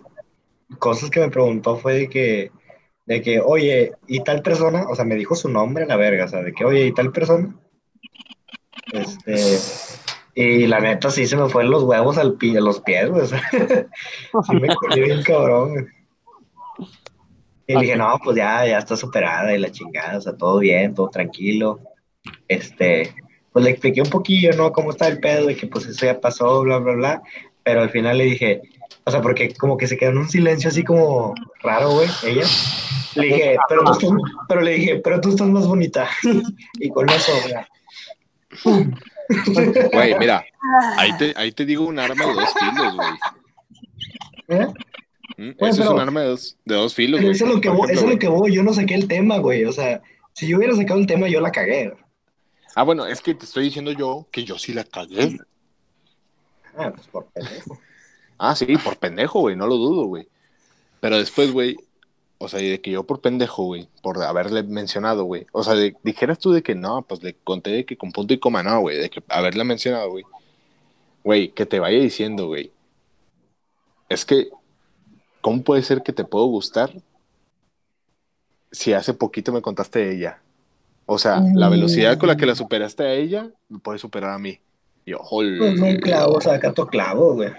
cosas que me preguntó fue de que, de que, oye, ¿y tal persona? O sea, me dijo su nombre a la verga, o sea, de que, oye, ¿y tal persona? Este, y la neta sí se me fue los huevos al pi- a los pies, güey, sí me colé bien cabrón. Y dije, no, pues ya, ya está superada y la chingada, o sea, todo bien, todo tranquilo. Este, pues le expliqué un poquillo, ¿no? Cómo está el pedo, de que pues eso ya pasó, bla, bla, bla. Pero al final le dije, o sea, porque como que se quedó en un silencio así como raro, güey, ella. Le dije, pero tú estás, pero le dije, pero tú estás más bonita. y con eso, güey. Güey, mira, ahí te, ahí te digo un arma de dos filos, güey. ¿Eh? ¿Mm? Güey, Eso es un arma de dos, de dos filos, güey. eso es lo que voy, eso es lo que voy, yo no saqué el tema, güey. O sea, si yo hubiera sacado el tema, yo la cagué. Ah, bueno, es que te estoy diciendo yo que yo sí la cagué. Ah, pues por pendejo. Ah, sí, por pendejo, güey, no lo dudo, güey. Pero después, güey, o sea, de que yo por pendejo, güey, por haberle mencionado, güey. O sea, de- dijeras tú de que no, pues le conté de que con punto y coma, no, güey, de que haberla mencionado, güey. Güey, que te vaya diciendo, güey. Es que, ¿cómo puede ser que te puedo gustar si hace poquito me contaste de ella? O sea, la velocidad con la que la superaste a ella, me puede superar a mí. Yo, "Jol- Pues un clavo, saca tu clavo, güey.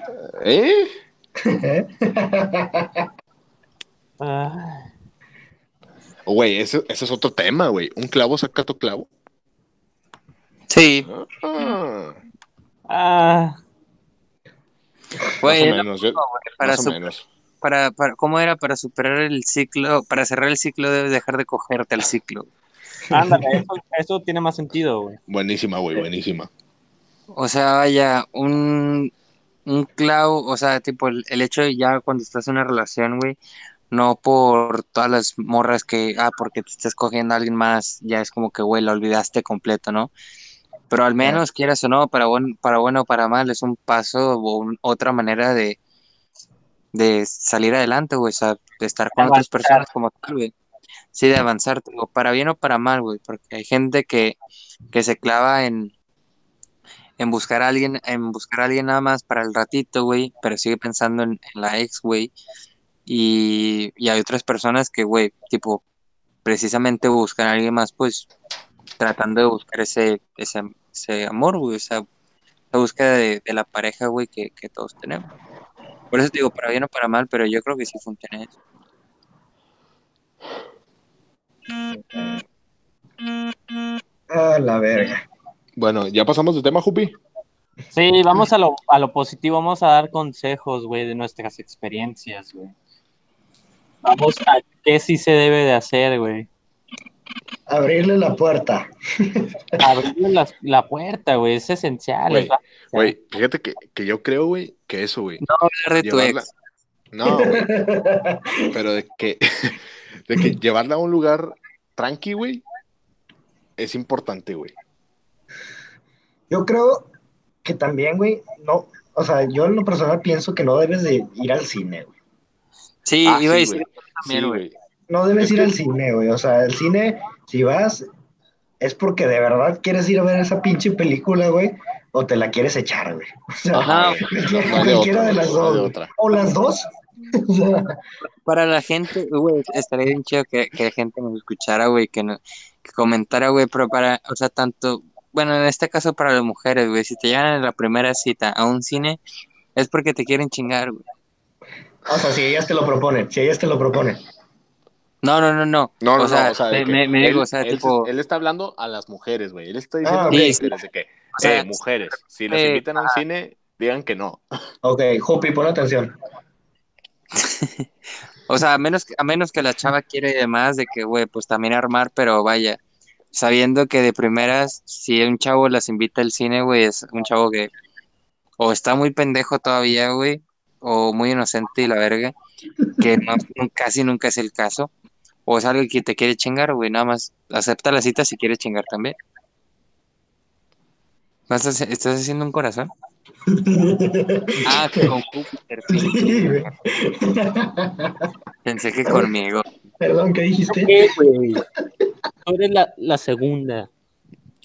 ¿Eh? Ah, Güey, ese, ese es otro tema, güey. Un clavo saca otro clavo. Sí, Ah, ah, güey, más o era menos, yo- güey, para, más o su- menos. para, para, ¿cómo era? Para superar el ciclo, para cerrar el ciclo debes dejar de cogerte al ciclo. ándale, eso, eso tiene más sentido, güey. Buenísima, güey, buenísima. O sea, vaya, un, un clavo, o sea, tipo el, el hecho de ya cuando estás en una relación, güey, no por todas las morras que, ah, porque te estás cogiendo a alguien más, ya es como que, güey, la olvidaste completo, ¿no? Pero al menos, quieras o no, para, buen, para bueno o para mal, es un paso o un- otra manera de, de salir adelante, güey, o sea, de estar con otras personas como tal, güey. Sí, de avanzar, digo, para bien o para mal, güey, porque hay gente que, que se clava en, en buscar a alguien, en buscar a alguien nada más para el ratito, güey, pero sigue pensando en, en la ex, güey. Y, y hay otras personas que, güey, tipo, precisamente buscan a alguien más, pues, tratando de buscar ese, ese, ese amor, güey, esa, esa búsqueda de, de la pareja, güey, que, que todos tenemos. Por eso te digo, para bien o para mal, pero yo creo que sí funciona eso. Ah, la verga. Bueno, ya pasamos de tema, Jupi. Sí, vamos a lo, a lo positivo, vamos a dar consejos, güey, de nuestras experiencias, güey. Vamos a qué sí se debe de hacer, güey. Abrirle la puerta. Abrirle las- la puerta, güey, es esencial. Güey, es básico. Güey, fíjate que, que yo creo, güey, que eso, güey. No hablar de tu ex. No, güey, pero de que, de que llevarla a un lugar tranqui, güey, es importante, güey. Yo creo que también, güey, no, o sea, yo en lo personal pienso que no debes de ir al cine, güey. Sí, Ah, iba a decir güey. también, Sí, güey. No debes Es ir que- al cine, güey. O sea, el cine, si vas, es porque de verdad quieres ir a ver esa pinche película, güey, o te la quieres echar, güey. O sea, Ajá, No, cualquiera, de cualquiera otra, de las dos. de güey. otra. O las dos. O sea, para la gente, güey, estaría bien chido que, que la gente nos escuchara, güey, que, no- que comentara, güey, pero para, o sea, tanto, bueno, en este caso para las mujeres, güey, si te llevan en la primera cita a un cine, es porque te quieren chingar, güey. O sea, si ellas te lo proponen, si ellas te lo proponen. No, no, no, no. No, no, o sea, no, o sea, de me, me- digo, él, o sea, él- tipo, él está hablando a las mujeres, güey. Él está diciendo Ah, a ok. las mujeres de que, o sea, eh, mujeres, si las eh, invitan a un cine, digan que no. Ok, Hopi, pon atención. O sea, a menos, que- a menos que la chava quiera y demás, de que, güey, pues también armar, pero vaya, sabiendo que de primeras, si un chavo las invita al cine, güey, es un chavo que o está muy pendejo todavía, güey, o muy inocente y la verga, que no, casi nunca es el caso, o es alguien que te quiere chingar, güey, nada más acepta la cita si quiere chingar también. ¿Vas a hacer- ¿Estás haciendo un corazón? Ah, que con Júpiter. Pensé que conmigo. Perdón, ¿qué dijiste? ¿Qué, güey? Tú eres la, la segunda.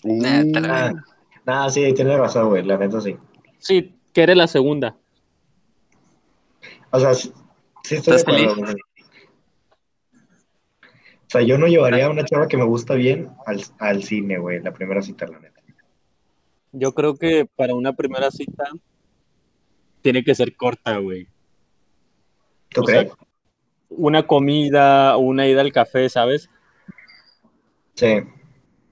Nah, te la- Ah, nada, sí, tienes razón, güey, la neta sí. Sí, que eres la segunda. O sea, sí, sí estoy de ¿Estás acuerdo. güey. O sea, yo no llevaría a una chava que me gusta bien al, al cine, güey, la primera cita, la neta. Yo creo que para una primera cita tiene que ser corta, güey. ¿Tú O sea, crees? Una comida o una ida al café, ¿sabes? Sí.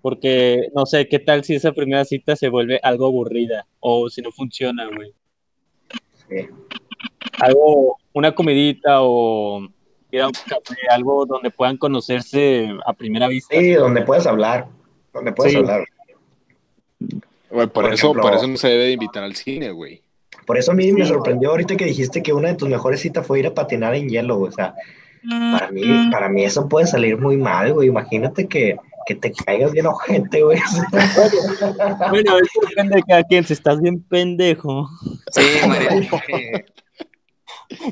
Porque no sé, ¿qué tal si esa primera cita se vuelve algo aburrida? O si no funciona, güey. sí. Algo, una comidita o ir a un café, algo donde puedan conocerse a primera vista. Sí, donde puedas hablar. Donde puedas Sí. hablar. Güey, por, Por eso, ejemplo- por eso no se debe de invitar al cine, güey. Por eso a mí me sorprendió ahorita que dijiste que una de tus mejores citas fue ir a patinar en hielo, güey. O sea, para mí, para mí eso puede salir muy mal, güey. Imagínate que, que te caigas bien ojete, güey. Bueno, eso depende de cada quien. Si estás bien pendejo, Sí, María.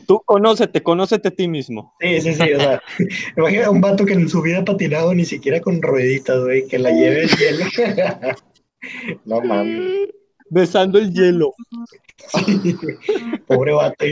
Tú conócete, conócete a ti mismo. Sí, sí, sí, o sea, imagina un vato que en su vida ha patinado ni siquiera con rueditas, güey, que la lleve en hielo. No mames, Besando el hielo. pobre vato.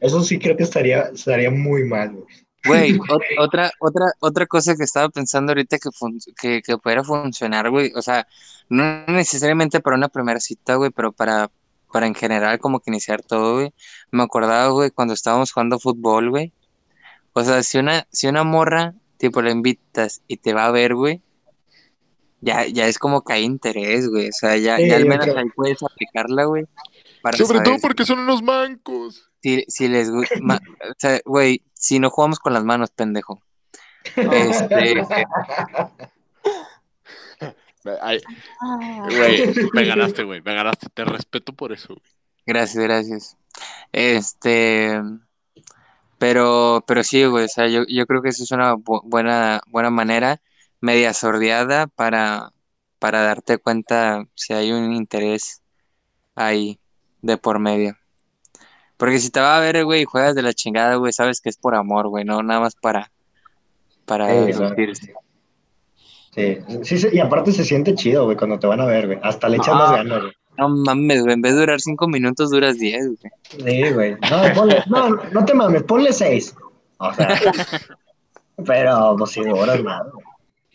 Eso sí creo que estaría, estaría muy mal, güey. Güey, ot- otra, otra, otra cosa que estaba pensando ahorita que, fun- que, que pudiera funcionar, güey, o sea, no necesariamente para una primera cita, güey, pero para, para en general como que iniciar todo, güey. Me acordaba, güey, cuando estábamos jugando fútbol, güey. O sea, si una, si una morra, tipo, la invitas y te va a ver, güey, ya, ya es como que hay interés, güey. O sea, ya, Sí, ya al menos creo. ahí puedes aplicarla, güey. Para Sobre saber todo porque son unos mancos. si, si les gusta, o sea, güey, si no jugamos con las manos, pendejo. Este, Ay, Güey, me ganaste, güey. Me ganaste. Te respeto por eso, güey. Gracias, gracias. Este, pero, pero sí, güey, o sea, yo, yo creo que eso es una bu- buena, buena manera, media sordeada para, para darte cuenta si hay un interés ahí de por medio. Porque si te va a ver, güey, y juegas de la chingada, güey, sabes que es por amor, güey, no nada más para, para Sí. Sí, sí, sí, y aparte se siente chido, güey, cuando te van a ver, güey. Hasta le echas Ah. más ganas, güey. No mames, güey, en vez de durar cinco minutos, duras diez, güey. Sí, güey. No, ponle, no, no te mames, ponle seis. O sea, pero pues si duras más, güey.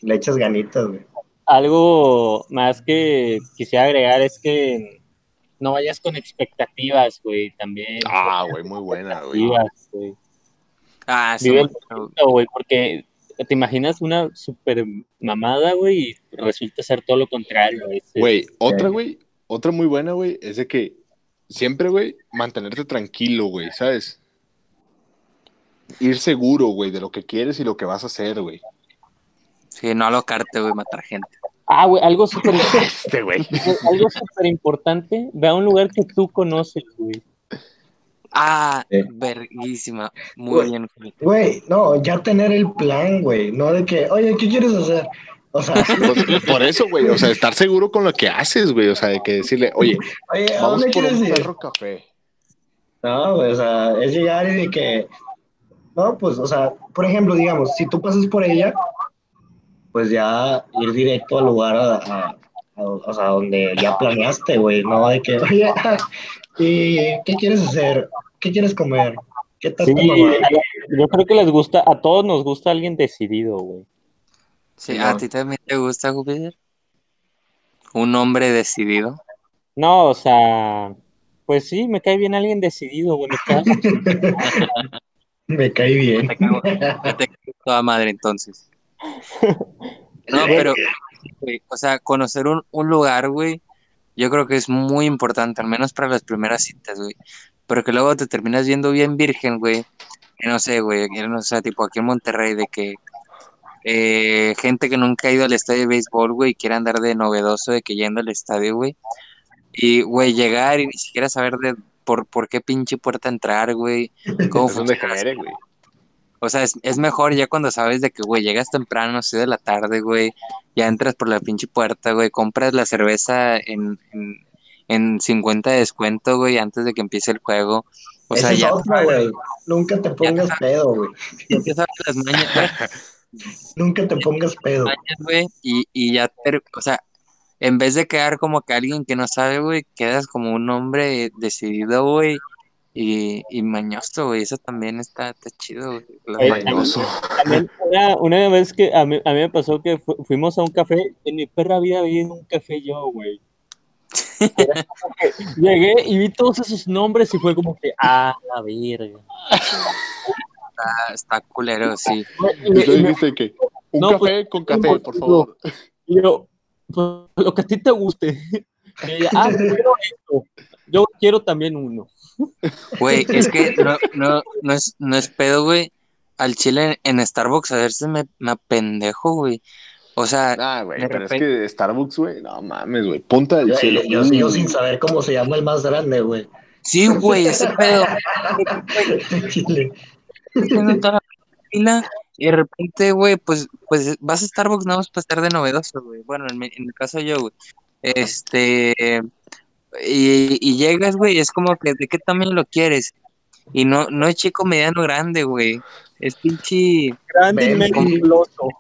Le echas ganitas, güey. Algo más que quisiera agregar es que no vayas con expectativas, güey, también. Ah, güey, muy buena, güey. Ah, sí, Vive el momento, güey, porque te imaginas una super mamada, güey, y resulta ser todo lo contrario. güey. Otra, güey, otra muy buena, güey, es de que siempre, güey, mantenerte tranquilo, güey, ¿sabes? Ir seguro, güey, de lo que quieres y lo que vas a hacer, güey. Sí, no alocarte, güey, matar gente. Ah, güey, algo súper Este, güey. algo súper importante. Ve a un lugar que tú conoces, güey. Ah, Sí. verguísima. Muy bien, güey. No, ya tener el plan, güey. No de que, oye, ¿qué quieres hacer? O sea, Pues, por eso, güey, o sea, estar seguro con lo que haces, güey, o sea, de que decirle, oye, oye, ¿a vamos dónde por quieres un ir? perro café. No, güey, o sea, es llegar y de que, no, pues, o sea, por ejemplo, digamos, si tú pasas por ella, pues ya ir directo al lugar, a, a- a- o sea, donde ya planeaste, güey, no de que, oye, ¿y qué quieres hacer? ¿Qué quieres comer? ¿Qué tal Sí, tu mamá? yo creo que les gusta, a todos nos gusta alguien decidido, güey. Sí, ¿a no. ti también te gusta, Júpiter? Un hombre decidido. No, o sea, pues sí, me cae bien alguien decidido, güey. Me cae- Me cae bien. Te cago, te cago toda madre, entonces. No, pero, güey, o sea, conocer un, un lugar, güey, yo creo que es muy importante, al menos para las primeras citas, güey. Pero que luego te terminas viendo bien virgen, güey. Que no sé, güey, que no sé, tipo aquí en Monterrey, de que eh, gente que nunca ha ido al estadio de béisbol, güey, quiere andar de novedoso de que yendo al estadio, güey. Y, güey, llegar y ni siquiera saber de por, por qué pinche puerta entrar, güey. Cómo funciona. güey. O sea, es, es mejor ya cuando sabes de que, güey, llegas temprano, 6 de la tarde, güey, ya entras por la pinche puerta, güey, compras la cerveza en, en, en 50 de descuento, güey, antes de que empiece el juego. O sea, es ya otra, güey. Nunca te pongas pedo, güey. sabes las mañas, güey, Nunca te pongas pedo. mañas, güey, y, y ya, ter- o sea, en vez de quedar como que alguien que no sabe, güey, quedas como un hombre decidido, güey, y, y mañoso, güey, eso también está, está chido, güey. Eh. Mañoso. También una, una vez que a mí, a mí me pasó que fu- fuimos a un café, en mi perra vida había ido un café yo, güey. Llegué y vi todos esos nombres y fue como que, ah, la verga. Está, está culero, sí. Dijiste que un No, café pues, con café, por favor. yo, pues, lo que a ti te guste. Ella, ah, yo quiero esto. Yo quiero también uno. Güey, es que no, no, no es, no es pedo, güey. Al chile en Starbucks a veces me, me apendejo, güey. O sea, Ah, güey, de pero es que Starbucks, güey, no mames, güey. Punta del Yo, cielo. yo sigo sin saber cómo se llama el más grande, güey. sí, güey, ese pedo. Chile. Haciendo toda la fila y de repente, güey, pues, pues vas a Starbucks nada más para estar de novedoso, güey. Bueno, en mi, en mi caso yo, güey. Este, y, y llegas, güey, es como que, ¿de qué tamaño lo quieres? Y no, no es chico, mediano, grande, güey. Es pinche, Grande y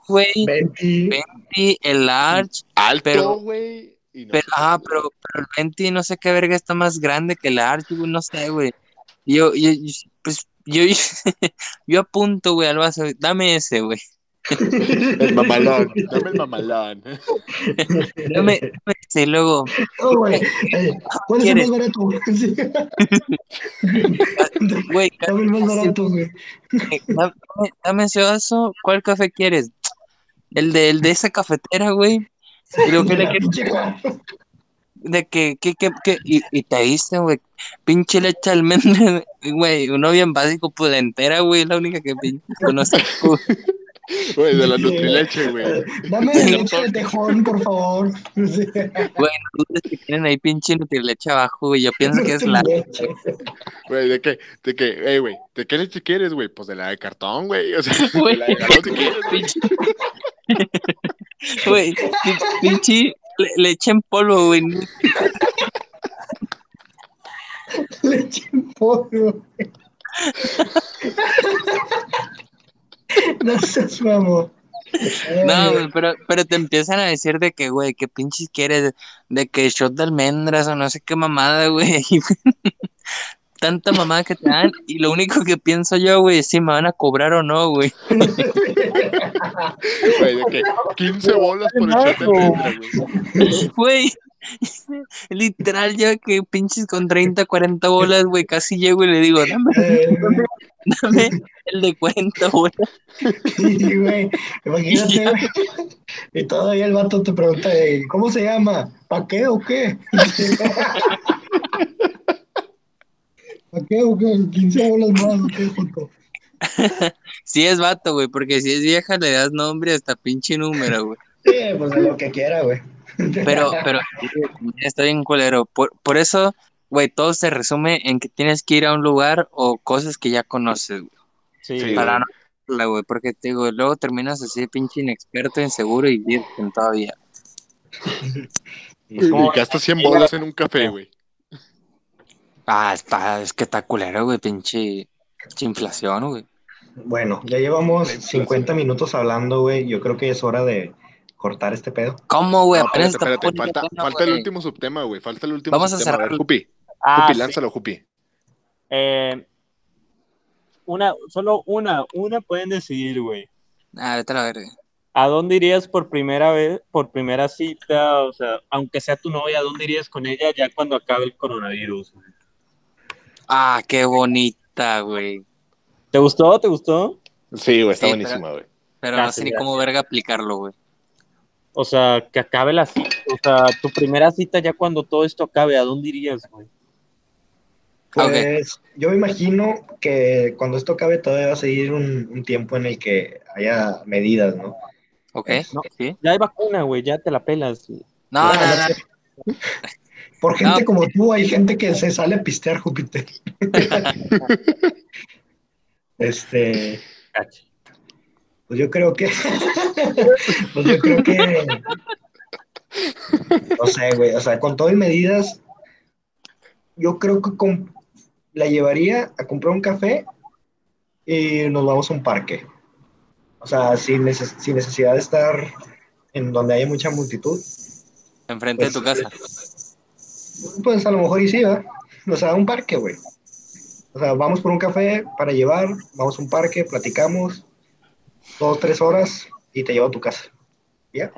güey, Venti. y el large. Alto, Pero- güey. no Pero, sé ah, qué, pero, pero el Venti no sé qué verga está más grande que el Archie, güey, no sé, güey. Yo, yo, yo- pues, yo, yo apunto, güey, al vaso, dame ese, güey. El mamalón, dame el mamalón. Dame, dame ese, y luego, Oh, güey. ¿Cuál es el más barato? Güey, Dame el más barato, güey. dame, dame ese vaso, ¿cuál café quieres? El de, el de esa cafetera, güey. Y luego, ¿qué le quieres? De que, que, que, que, y, y te diste, güey, pinche leche almendra, güey, uno bien básico, pues la entera, güey, la única que pinche conozco. Güey, de la Nutrileche, güey. Dame leche de tejón, por favor. Güey, no que tienen ahí pinche Nutrileche abajo, güey. Yo pienso que es la. Leche. Güey, ¿de qué? ¿De qué? Ey, güey, ¿de qué leche quieres, güey? Pues de la de cartón, güey. O sea, de Güey. la de galón si quieres, güey. Pinche. Güey, pin- pinche le, leche en polvo, güey. Leche en polvo. No seas mamón. No, güey, pero, pero te empiezan a decir de que, güey, qué pinches quieres, de que shot de almendras o no sé qué mamada, güey. Tanta mamada que te dan y lo único que pienso yo, güey, es si me van a cobrar o no, güey. Güey, de que 15 bolas por el shot de almendra, güey. Güey, literal, ya que pinches con 30, 40 bolas, güey, casi llego y le digo, dame, dame el de 40 bolas. Sí, güey. Imagínate, güey. Y todavía el vato te pregunta, ¿cómo se llama? ¿Pa' qué o qué? ¿Pa' qué o qué? 15 bolas más, ¿o qué, Joto? Si es vato, güey, porque si es vieja le das nombre hasta pinche número, güey. Sí, pues lo que quiera, güey. Pero, pero, está bien culero. Por, por eso, güey, todo se resume en que tienes que ir a un lugar o cosas que ya conoces, güey. Sí, Sí, para güey. no hacerla, güey, porque te digo, luego terminas así de pinche inexperto, inseguro y virgen todavía. Es como- Y gastas 100 bolas en un café, güey. Ah, está culero, güey, pinche, pinche inflación, güey. Bueno, ya llevamos 50 minutos hablando, güey. Yo creo que es hora de cortar este pedo. ¿Cómo, güey? No, Apenas espérate, está espérate. Falta, el último subtema, güey. Falta el último Vamos a subtema. A ver. Jupi. Ah, Jupi, sí. lánzalo, Jupi. Eh, una, solo una, una pueden decidir, güey. Ah, vete a la verga. ¿A dónde irías por primera vez, por primera cita? O sea, aunque sea tu novia, ¿a dónde irías con ella ya cuando acabe el coronavirus? güey? Ah, qué bonita, güey. ¿Te gustó? ¿Te gustó? Sí, güey, está Sí, buenísima, güey. Pero no Gracias, sé ni cómo verga aplicarlo, güey. O sea, que acabe la cita. O sea, tu primera cita ya cuando todo esto acabe, ¿a dónde irías, güey? Pues yo me imagino que cuando esto acabe todavía va a seguir un, un tiempo en el que haya medidas, ¿no? ¿Ok? No. ¿Sí? Ya hay vacuna, güey, ya te la pelas. No, no, no. Por gente No. como tú, hay gente que se sale a pistear Júpiter. este, pues yo creo que, pues yo creo que, no sé, güey, o sea, con todo y medidas, yo creo que com- la llevaría a comprar un café y nos vamos a un parque. O sea, sin, neces- sin necesidad de estar en donde haya mucha multitud. Enfrente de Pues, tu casa. Pues a lo mejor y sí, ¿verdad? O sea, un parque, güey. O sea, vamos por un café para llevar, vamos a un parque, platicamos, dos, tres horas y te llevo a tu casa. ¿Ya?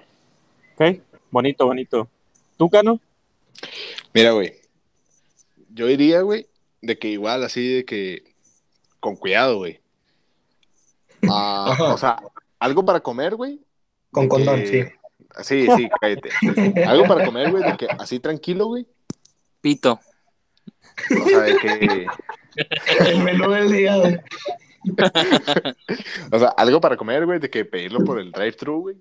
Ok, bonito, bonito. ¿Tú, Cano? Mira, güey. Yo diría, güey, de que igual así de que con cuidado, güey. Ah, o sea, algo para comer, güey. Con de condón, sí. que- Sí, sí, cállate. Algo para comer, güey, de que así tranquilo, güey. Pito. O sea, de que. El menú del día, güey. O sea, algo para comer, güey, de que pedirlo por el drive-thru, güey.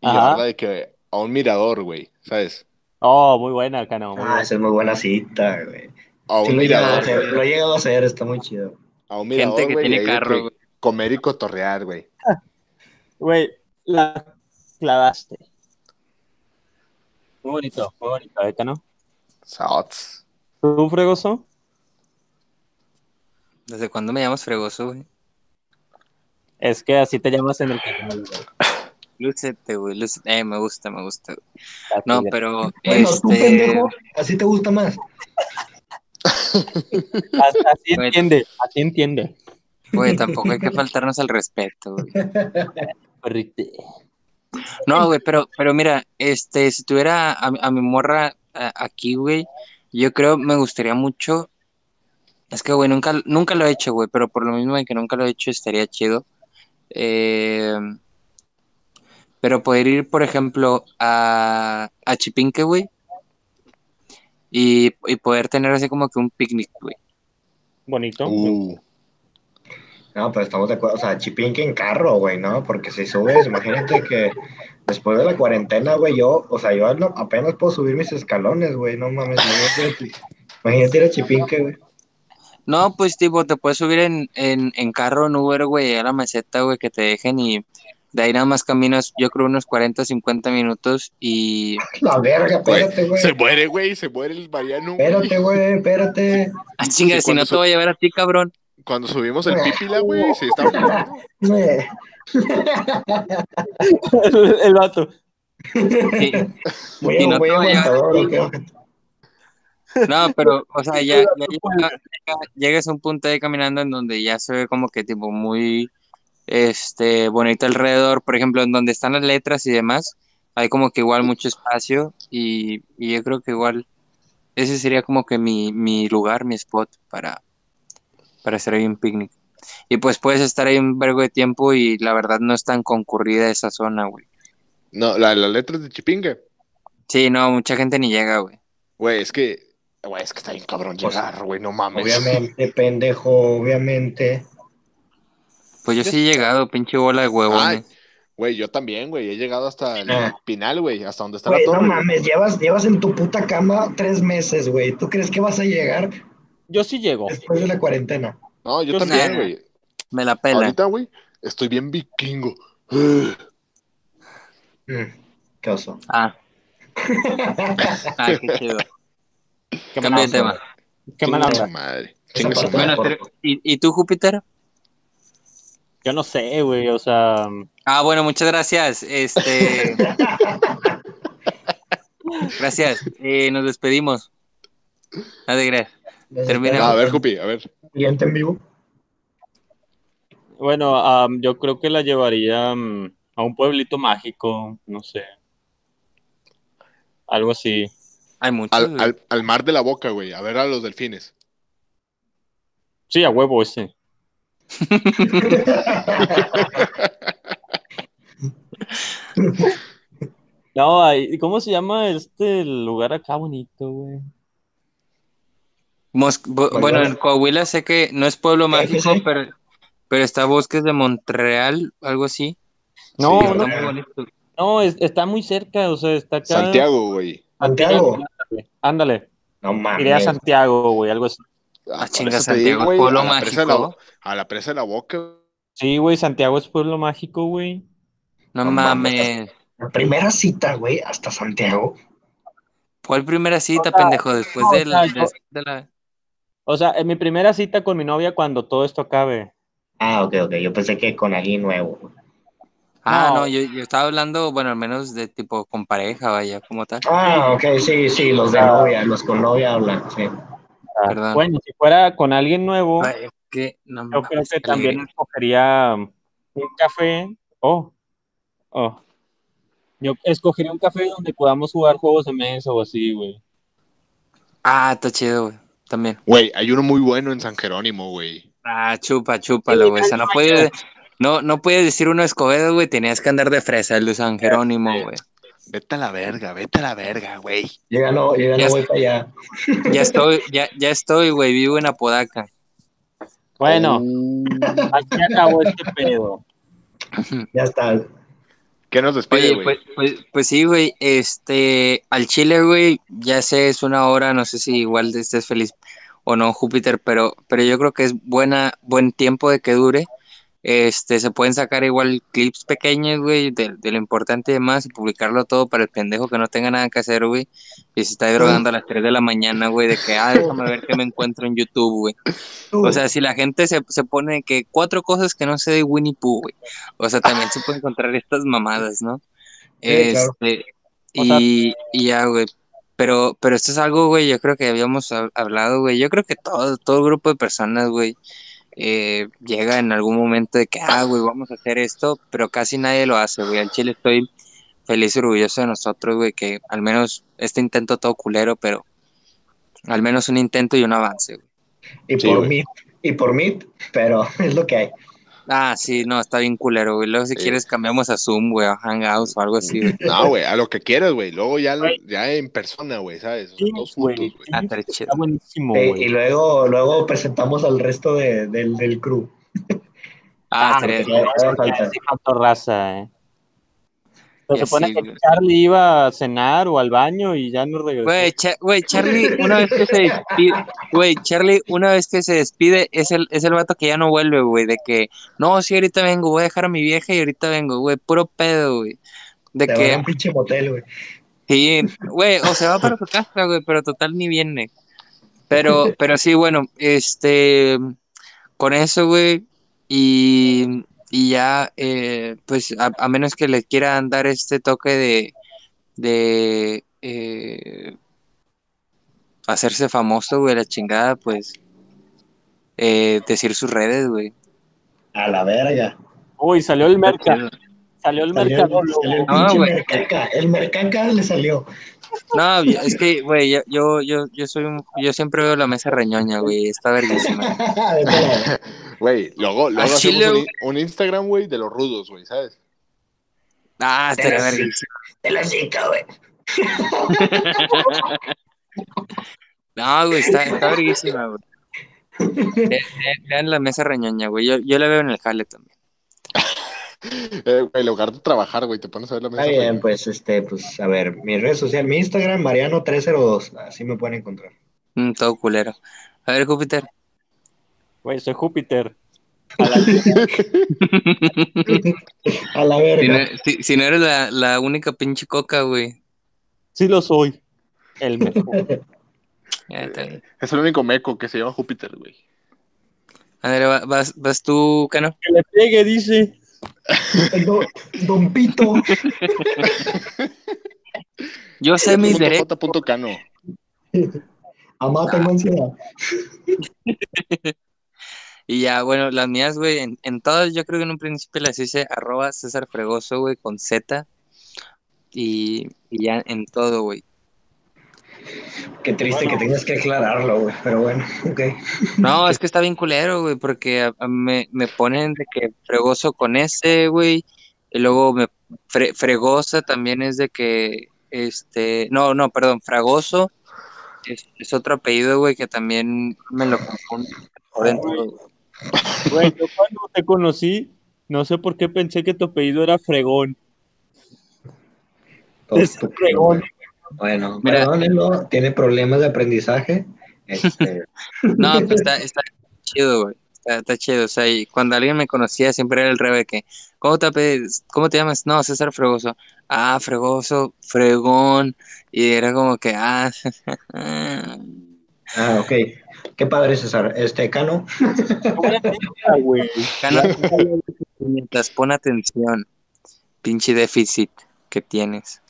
Y llevarla de que a un mirador, güey, ¿sabes? Oh, muy buena, Cano. Muy Ah, buena. esa es muy buena cita, güey. A Sí, un lo, he llegado a mirador, hacer, güey. lo he llegado a hacer, está muy chido. A un mirador, Gente que tiene carro, güey. Comer y cotorrear, güey. Güey, la clavaste. Muy bonito, muy bonito, ¿eh, Cano? Sots. ¿Tú, Fregoso? ¿Desde cuándo me llamas fregoso, güey? Es que así te llamas en el canal, güey. Lúcete, güey. lúcete. Eh, me gusta, me gusta. güey. No, pero. Bueno, tú, este... pendejo, así te gusta más. Así, así Güey. entiende, así entiende. Güey, tampoco hay que faltarnos al respeto, güey. No, güey, pero, pero mira, este, si tuviera a, mi- a mi morra a- aquí, güey, yo creo me gustaría mucho. Es que, güey, nunca, nunca lo he hecho, güey, pero por lo mismo de que nunca lo he hecho, estaría chido. Eh, pero poder ir, por ejemplo, a, a Chipinque, güey, y, y poder tener así como que un picnic, güey. Bonito. Uh, No, pero estamos de acuerdo, o sea, chipinque en carro, güey, ¿no? Porque si subes, imagínate que después de la cuarentena, güey, yo, o sea, yo no- apenas puedo subir mis escalones, güey, no mames, imagínate, imagínate ir a chipinque, güey. No, pues tipo, te puedes subir en, en, en carro, en Uber, güey, a la meseta, güey, que te dejen y de ahí nada más caminas, yo creo, unos 40, 50 minutos y... La verga, espérate, güey. se muere, güey, se muere el Mariano. Espérate, güey, espérate. Ah, chinga, si no te voy a llevar a ti, cabrón. Cuando subimos el pípila, güey, se está el, el vato. Sí. Muy, Y no. No, pero, o sea, ya, ya llega- llega- llegas a un punto ahí caminando en donde ya se ve como que tipo muy este bonito alrededor, por ejemplo, en donde están las letras y demás, hay como que igual mucho espacio y, y yo creo que igual ese sería como que mi, mi lugar, mi spot para, para hacer ahí un picnic. Y pues puedes estar ahí un vergo de tiempo y la verdad no es tan concurrida esa zona, güey. No, la, las letras de Chipinque. Sí, no, mucha gente ni llega, güey. Güey, es que, güey, es que está bien cabrón llegar, güey, no mames. Obviamente, pendejo, obviamente. Pues yo sí he llegado, pinche bola de Ay, huevones. güey, yo también, güey, he llegado hasta el Ah. Pinal, güey, hasta donde está Güey, la no torre. mames, llevas, llevas en tu puta cama tres meses, güey. ¿Tú crees que vas a llegar Yo sí llego. después de la cuarentena? No, yo Yo también, sí. güey. Me la pela. Ahorita, güey, estoy bien vikingo. Mm, qué oso. Ah. Ah, qué chido. Qué Cambia mala de tema. Qué mala madre. Bueno, pero- ¿y, y tú, Júpiter? Yo no sé, güey. O sea, Ah, bueno, muchas gracias. Este. gracias. Eh, nos despedimos. Gracias. Termina. Ah, a ver, Jupi, a ver. Siguiente en vivo. bueno, yo creo que la llevaría a un pueblito mágico, no sé. Algo así. Hay muchos. Al, al, al mar de la boca, güey, a ver a los delfines. Sí, a huevo ese. No, ¿cómo se llama este lugar acá bonito, güey? Mos- Bueno, en Coahuila sé que no es pueblo mágico, sí. pero, pero está Bosques de Montreal, algo así. No, Sí, no, no, es- está muy cerca, o sea, está acá. Santiago, güey. Santiago. Ándale, No iré a mames. Santiago, güey, algo así. Ah, chinga, Santiago, pueblo a la presa de la, mágico. a la presa de la boca. güey. Sí, güey, Santiago es pueblo mágico, güey. No, No mames. mames. La primera cita, güey, hasta Santiago. ¿Cuál primera cita, O sea, pendejo? Después sea, de, yo- de la... O sea, en mi primera cita con mi novia cuando todo esto acabe. Ah, ok, ok. Yo pensé que con alguien nuevo. Ah, No. no, yo, yo estaba hablando, bueno, al menos de tipo con pareja, vaya, como tal. Ah, ok, sí, sí, los de novia, los con novia hablan, sí. Perdón. Bueno, si fuera con alguien nuevo, Ay, que no yo creo que también escogería un café. Oh, oh. Yo escogería un café donde podamos jugar juegos de mesa o así, güey. Ah, está chido, güey. También. Güey, hay uno muy bueno en San Jerónimo, güey. Ah, chupa, chúpalo, güey. O sea, no puedes, no, no puedes decir uno Escobedo, güey. Tenías que andar de fresa, el de San Jerónimo, güey. Vete a la verga, vete a la verga, güey. Ya no, Ya no voy para allá. Ya estoy, ya, ya estoy, güey. Vivo en Apodaca. Bueno, Uh, aquí acabó este pedo. Ya está. ¿Qué nos despide, güey? pues, pues, pues sí, güey. Este, al Chile, güey, ya sé, es una hora, no sé si igual estés feliz o no, Júpiter, pero, pero yo creo que es buena, buen tiempo de que dure. Este, se pueden sacar igual clips pequeños, güey, de, de lo importante y demás, y publicarlo todo para el pendejo que no tenga nada que hacer, güey, y se está drogando a las 3 de la mañana, güey, de que, ah, déjame ver qué me encuentro en YouTube, güey. O sea, si la gente se, se pone que cuatro cosas que no sé de Winnie Pooh, güey. O sea, también se puede encontrar estas mamadas, ¿no? Sí. Este, y, y ya, güey. Pero, pero esto es algo, güey, yo creo que habíamos hab- hablado, güey. Yo creo que todo, todo grupo de personas, güey, eh, llega en algún momento de que, ah, güey, vamos a hacer esto, pero casi nadie lo hace, güey. Al Chile estoy feliz y orgulloso de nosotros, güey, que al menos este intento todo culero, pero al menos un intento y un avance, güey. Y Sí, por güey. mí, y por mí, pero es lo que hay. Ah, sí, no, está bien culero, güey. Luego si Sí. quieres cambiamos a Zoom, güey, a Hangouts o algo así, güey. No, güey, a lo que quieras, güey. Luego ya, ya en persona, güey, ¿sabes? Sea, todos güey. juntos, güey. Ah. Está buenísimo, Eh, güey. y luego, luego presentamos al resto de- del, del crew. Ah. Sí, faltó raza, eh. Se supone sí, que güey. Charlie iba a cenar o al baño y ya no regresó. Güey, Cha- güey, Charlie, una vez que se despide, güey, Charlie, una vez que se despide, es el, es el vato que ya no vuelve, güey, de que, no, sí, ahorita vengo, voy a dejar a mi vieja y ahorita vengo, güey, puro pedo, güey. De Te van a que, un pinche motel, güey. sí, güey, o se va para su casa, güey, pero total ni viene. Pero, pero sí, bueno, este, con eso, güey, y, y ya, eh, pues, a, a menos que le quieran dar este toque de, de, eh, hacerse famoso, güey, la chingada, pues, eh, decir sus redes, güey. A la verga. Uy, salió el merca. Salió el Salió, mercado. salió el No, mercaca. El mercaca le salió. No, es que, güey, yo, yo, yo, yo soy un, yo siempre veo la mesa reñoña, güey, está verguísima. Güey, luego, luego hacemos chile, un, Instagram, güey, de los rudos, güey, ¿sabes? Ah, sí. verguísima. Te la chica, güey. No, güey, está, está verguísima, güey. Ve- ve- Vean la mesa reñoña, güey, yo, yo la veo en el jale también. Eh, en lugar de trabajar, güey, te pones a ver la mesa. Está bien, güey. pues, este, pues, a ver, mi red social, mi Instagram, Mariano302, así me pueden encontrar. Mm, todo culero. A ver, Júpiter. Güey, soy Júpiter. A la no, verga. si- si no eres la, la única pinche coca, güey. Sí lo soy. El mejor. Es el único meco que se llama Júpiter, güey. A ver, va- vas, vas tú, Cano. que le pegue, dice. Don, don Pito. Yo sé mis derechos. Cano. Amá, tengo ansiedad. Y ya, bueno, las mías, güey, en, en todas yo creo que en un principio las hice arroba César Fregoso, güey, con Z. Y, y ya en todo, güey. Qué triste Bueno. que tengas que aclararlo, güey. Pero bueno, ok. No, es que está bien culero, güey, porque me, me ponen de que fregoso con S, güey, y luego me fre- fregosa también es de que, este, no, no, perdón, fragoso es, es otro apellido, güey, que también me lo confundo por dentro. Güey, yo cuando te conocí, no sé por qué pensé que tu apellido era Fregón. Es fregón. Bueno, Mira. perdónenlo, tiene problemas de aprendizaje. Este, No, pues está, está chido, güey. Está, está chido. O sea, y cuando alguien me conocía, siempre era el rebe que, ¿cómo te? ¿cómo te llamas? No, César Fregoso. Ah, Fregoso, Fregón. Y era como que, ah. ah, ok. Qué padre, César. Este, Cano. Cano, mientras pon atención, pinche déficit que tienes.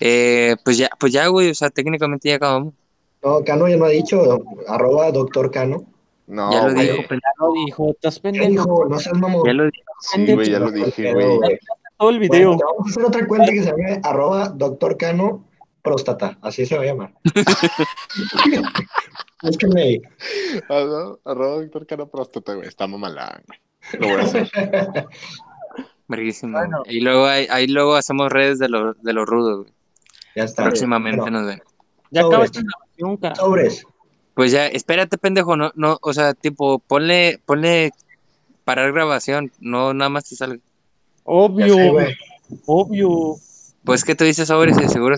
Eh, pues ya, pues ya, güey, o sea, técnicamente ya acabamos. No, Cano ya no ha dicho, arroba doctor Cano. No, ya lo güey. dijo, Ya lo dijo, estás ¿Qué pendejo dijo? No seas mamón. ya lo dijo. Sí, güey, ya lo dije, güey. todo el video. Bueno, vamos a hacer otra cuenta que se llame arroba doctor Cano próstata. Así se va a llamar. Búsquenme ahí. Arroba arroba Víctor Cano Próstata, güey. Está mamalán, güey. Lo voy a hacer. Verguísimo, Bueno. Y luego ahí, ahí luego hacemos redes de los de los rudos, güey. Ya está. Próximamente nos ven. Ya acabaste carajo. Sobres. Pues ya, espérate, pendejo, no, no, o sea, tipo, ponle, ponle parar grabación, no nada más te salga. Obvio, sé, obvio. Pues que tú dices sobres y seguro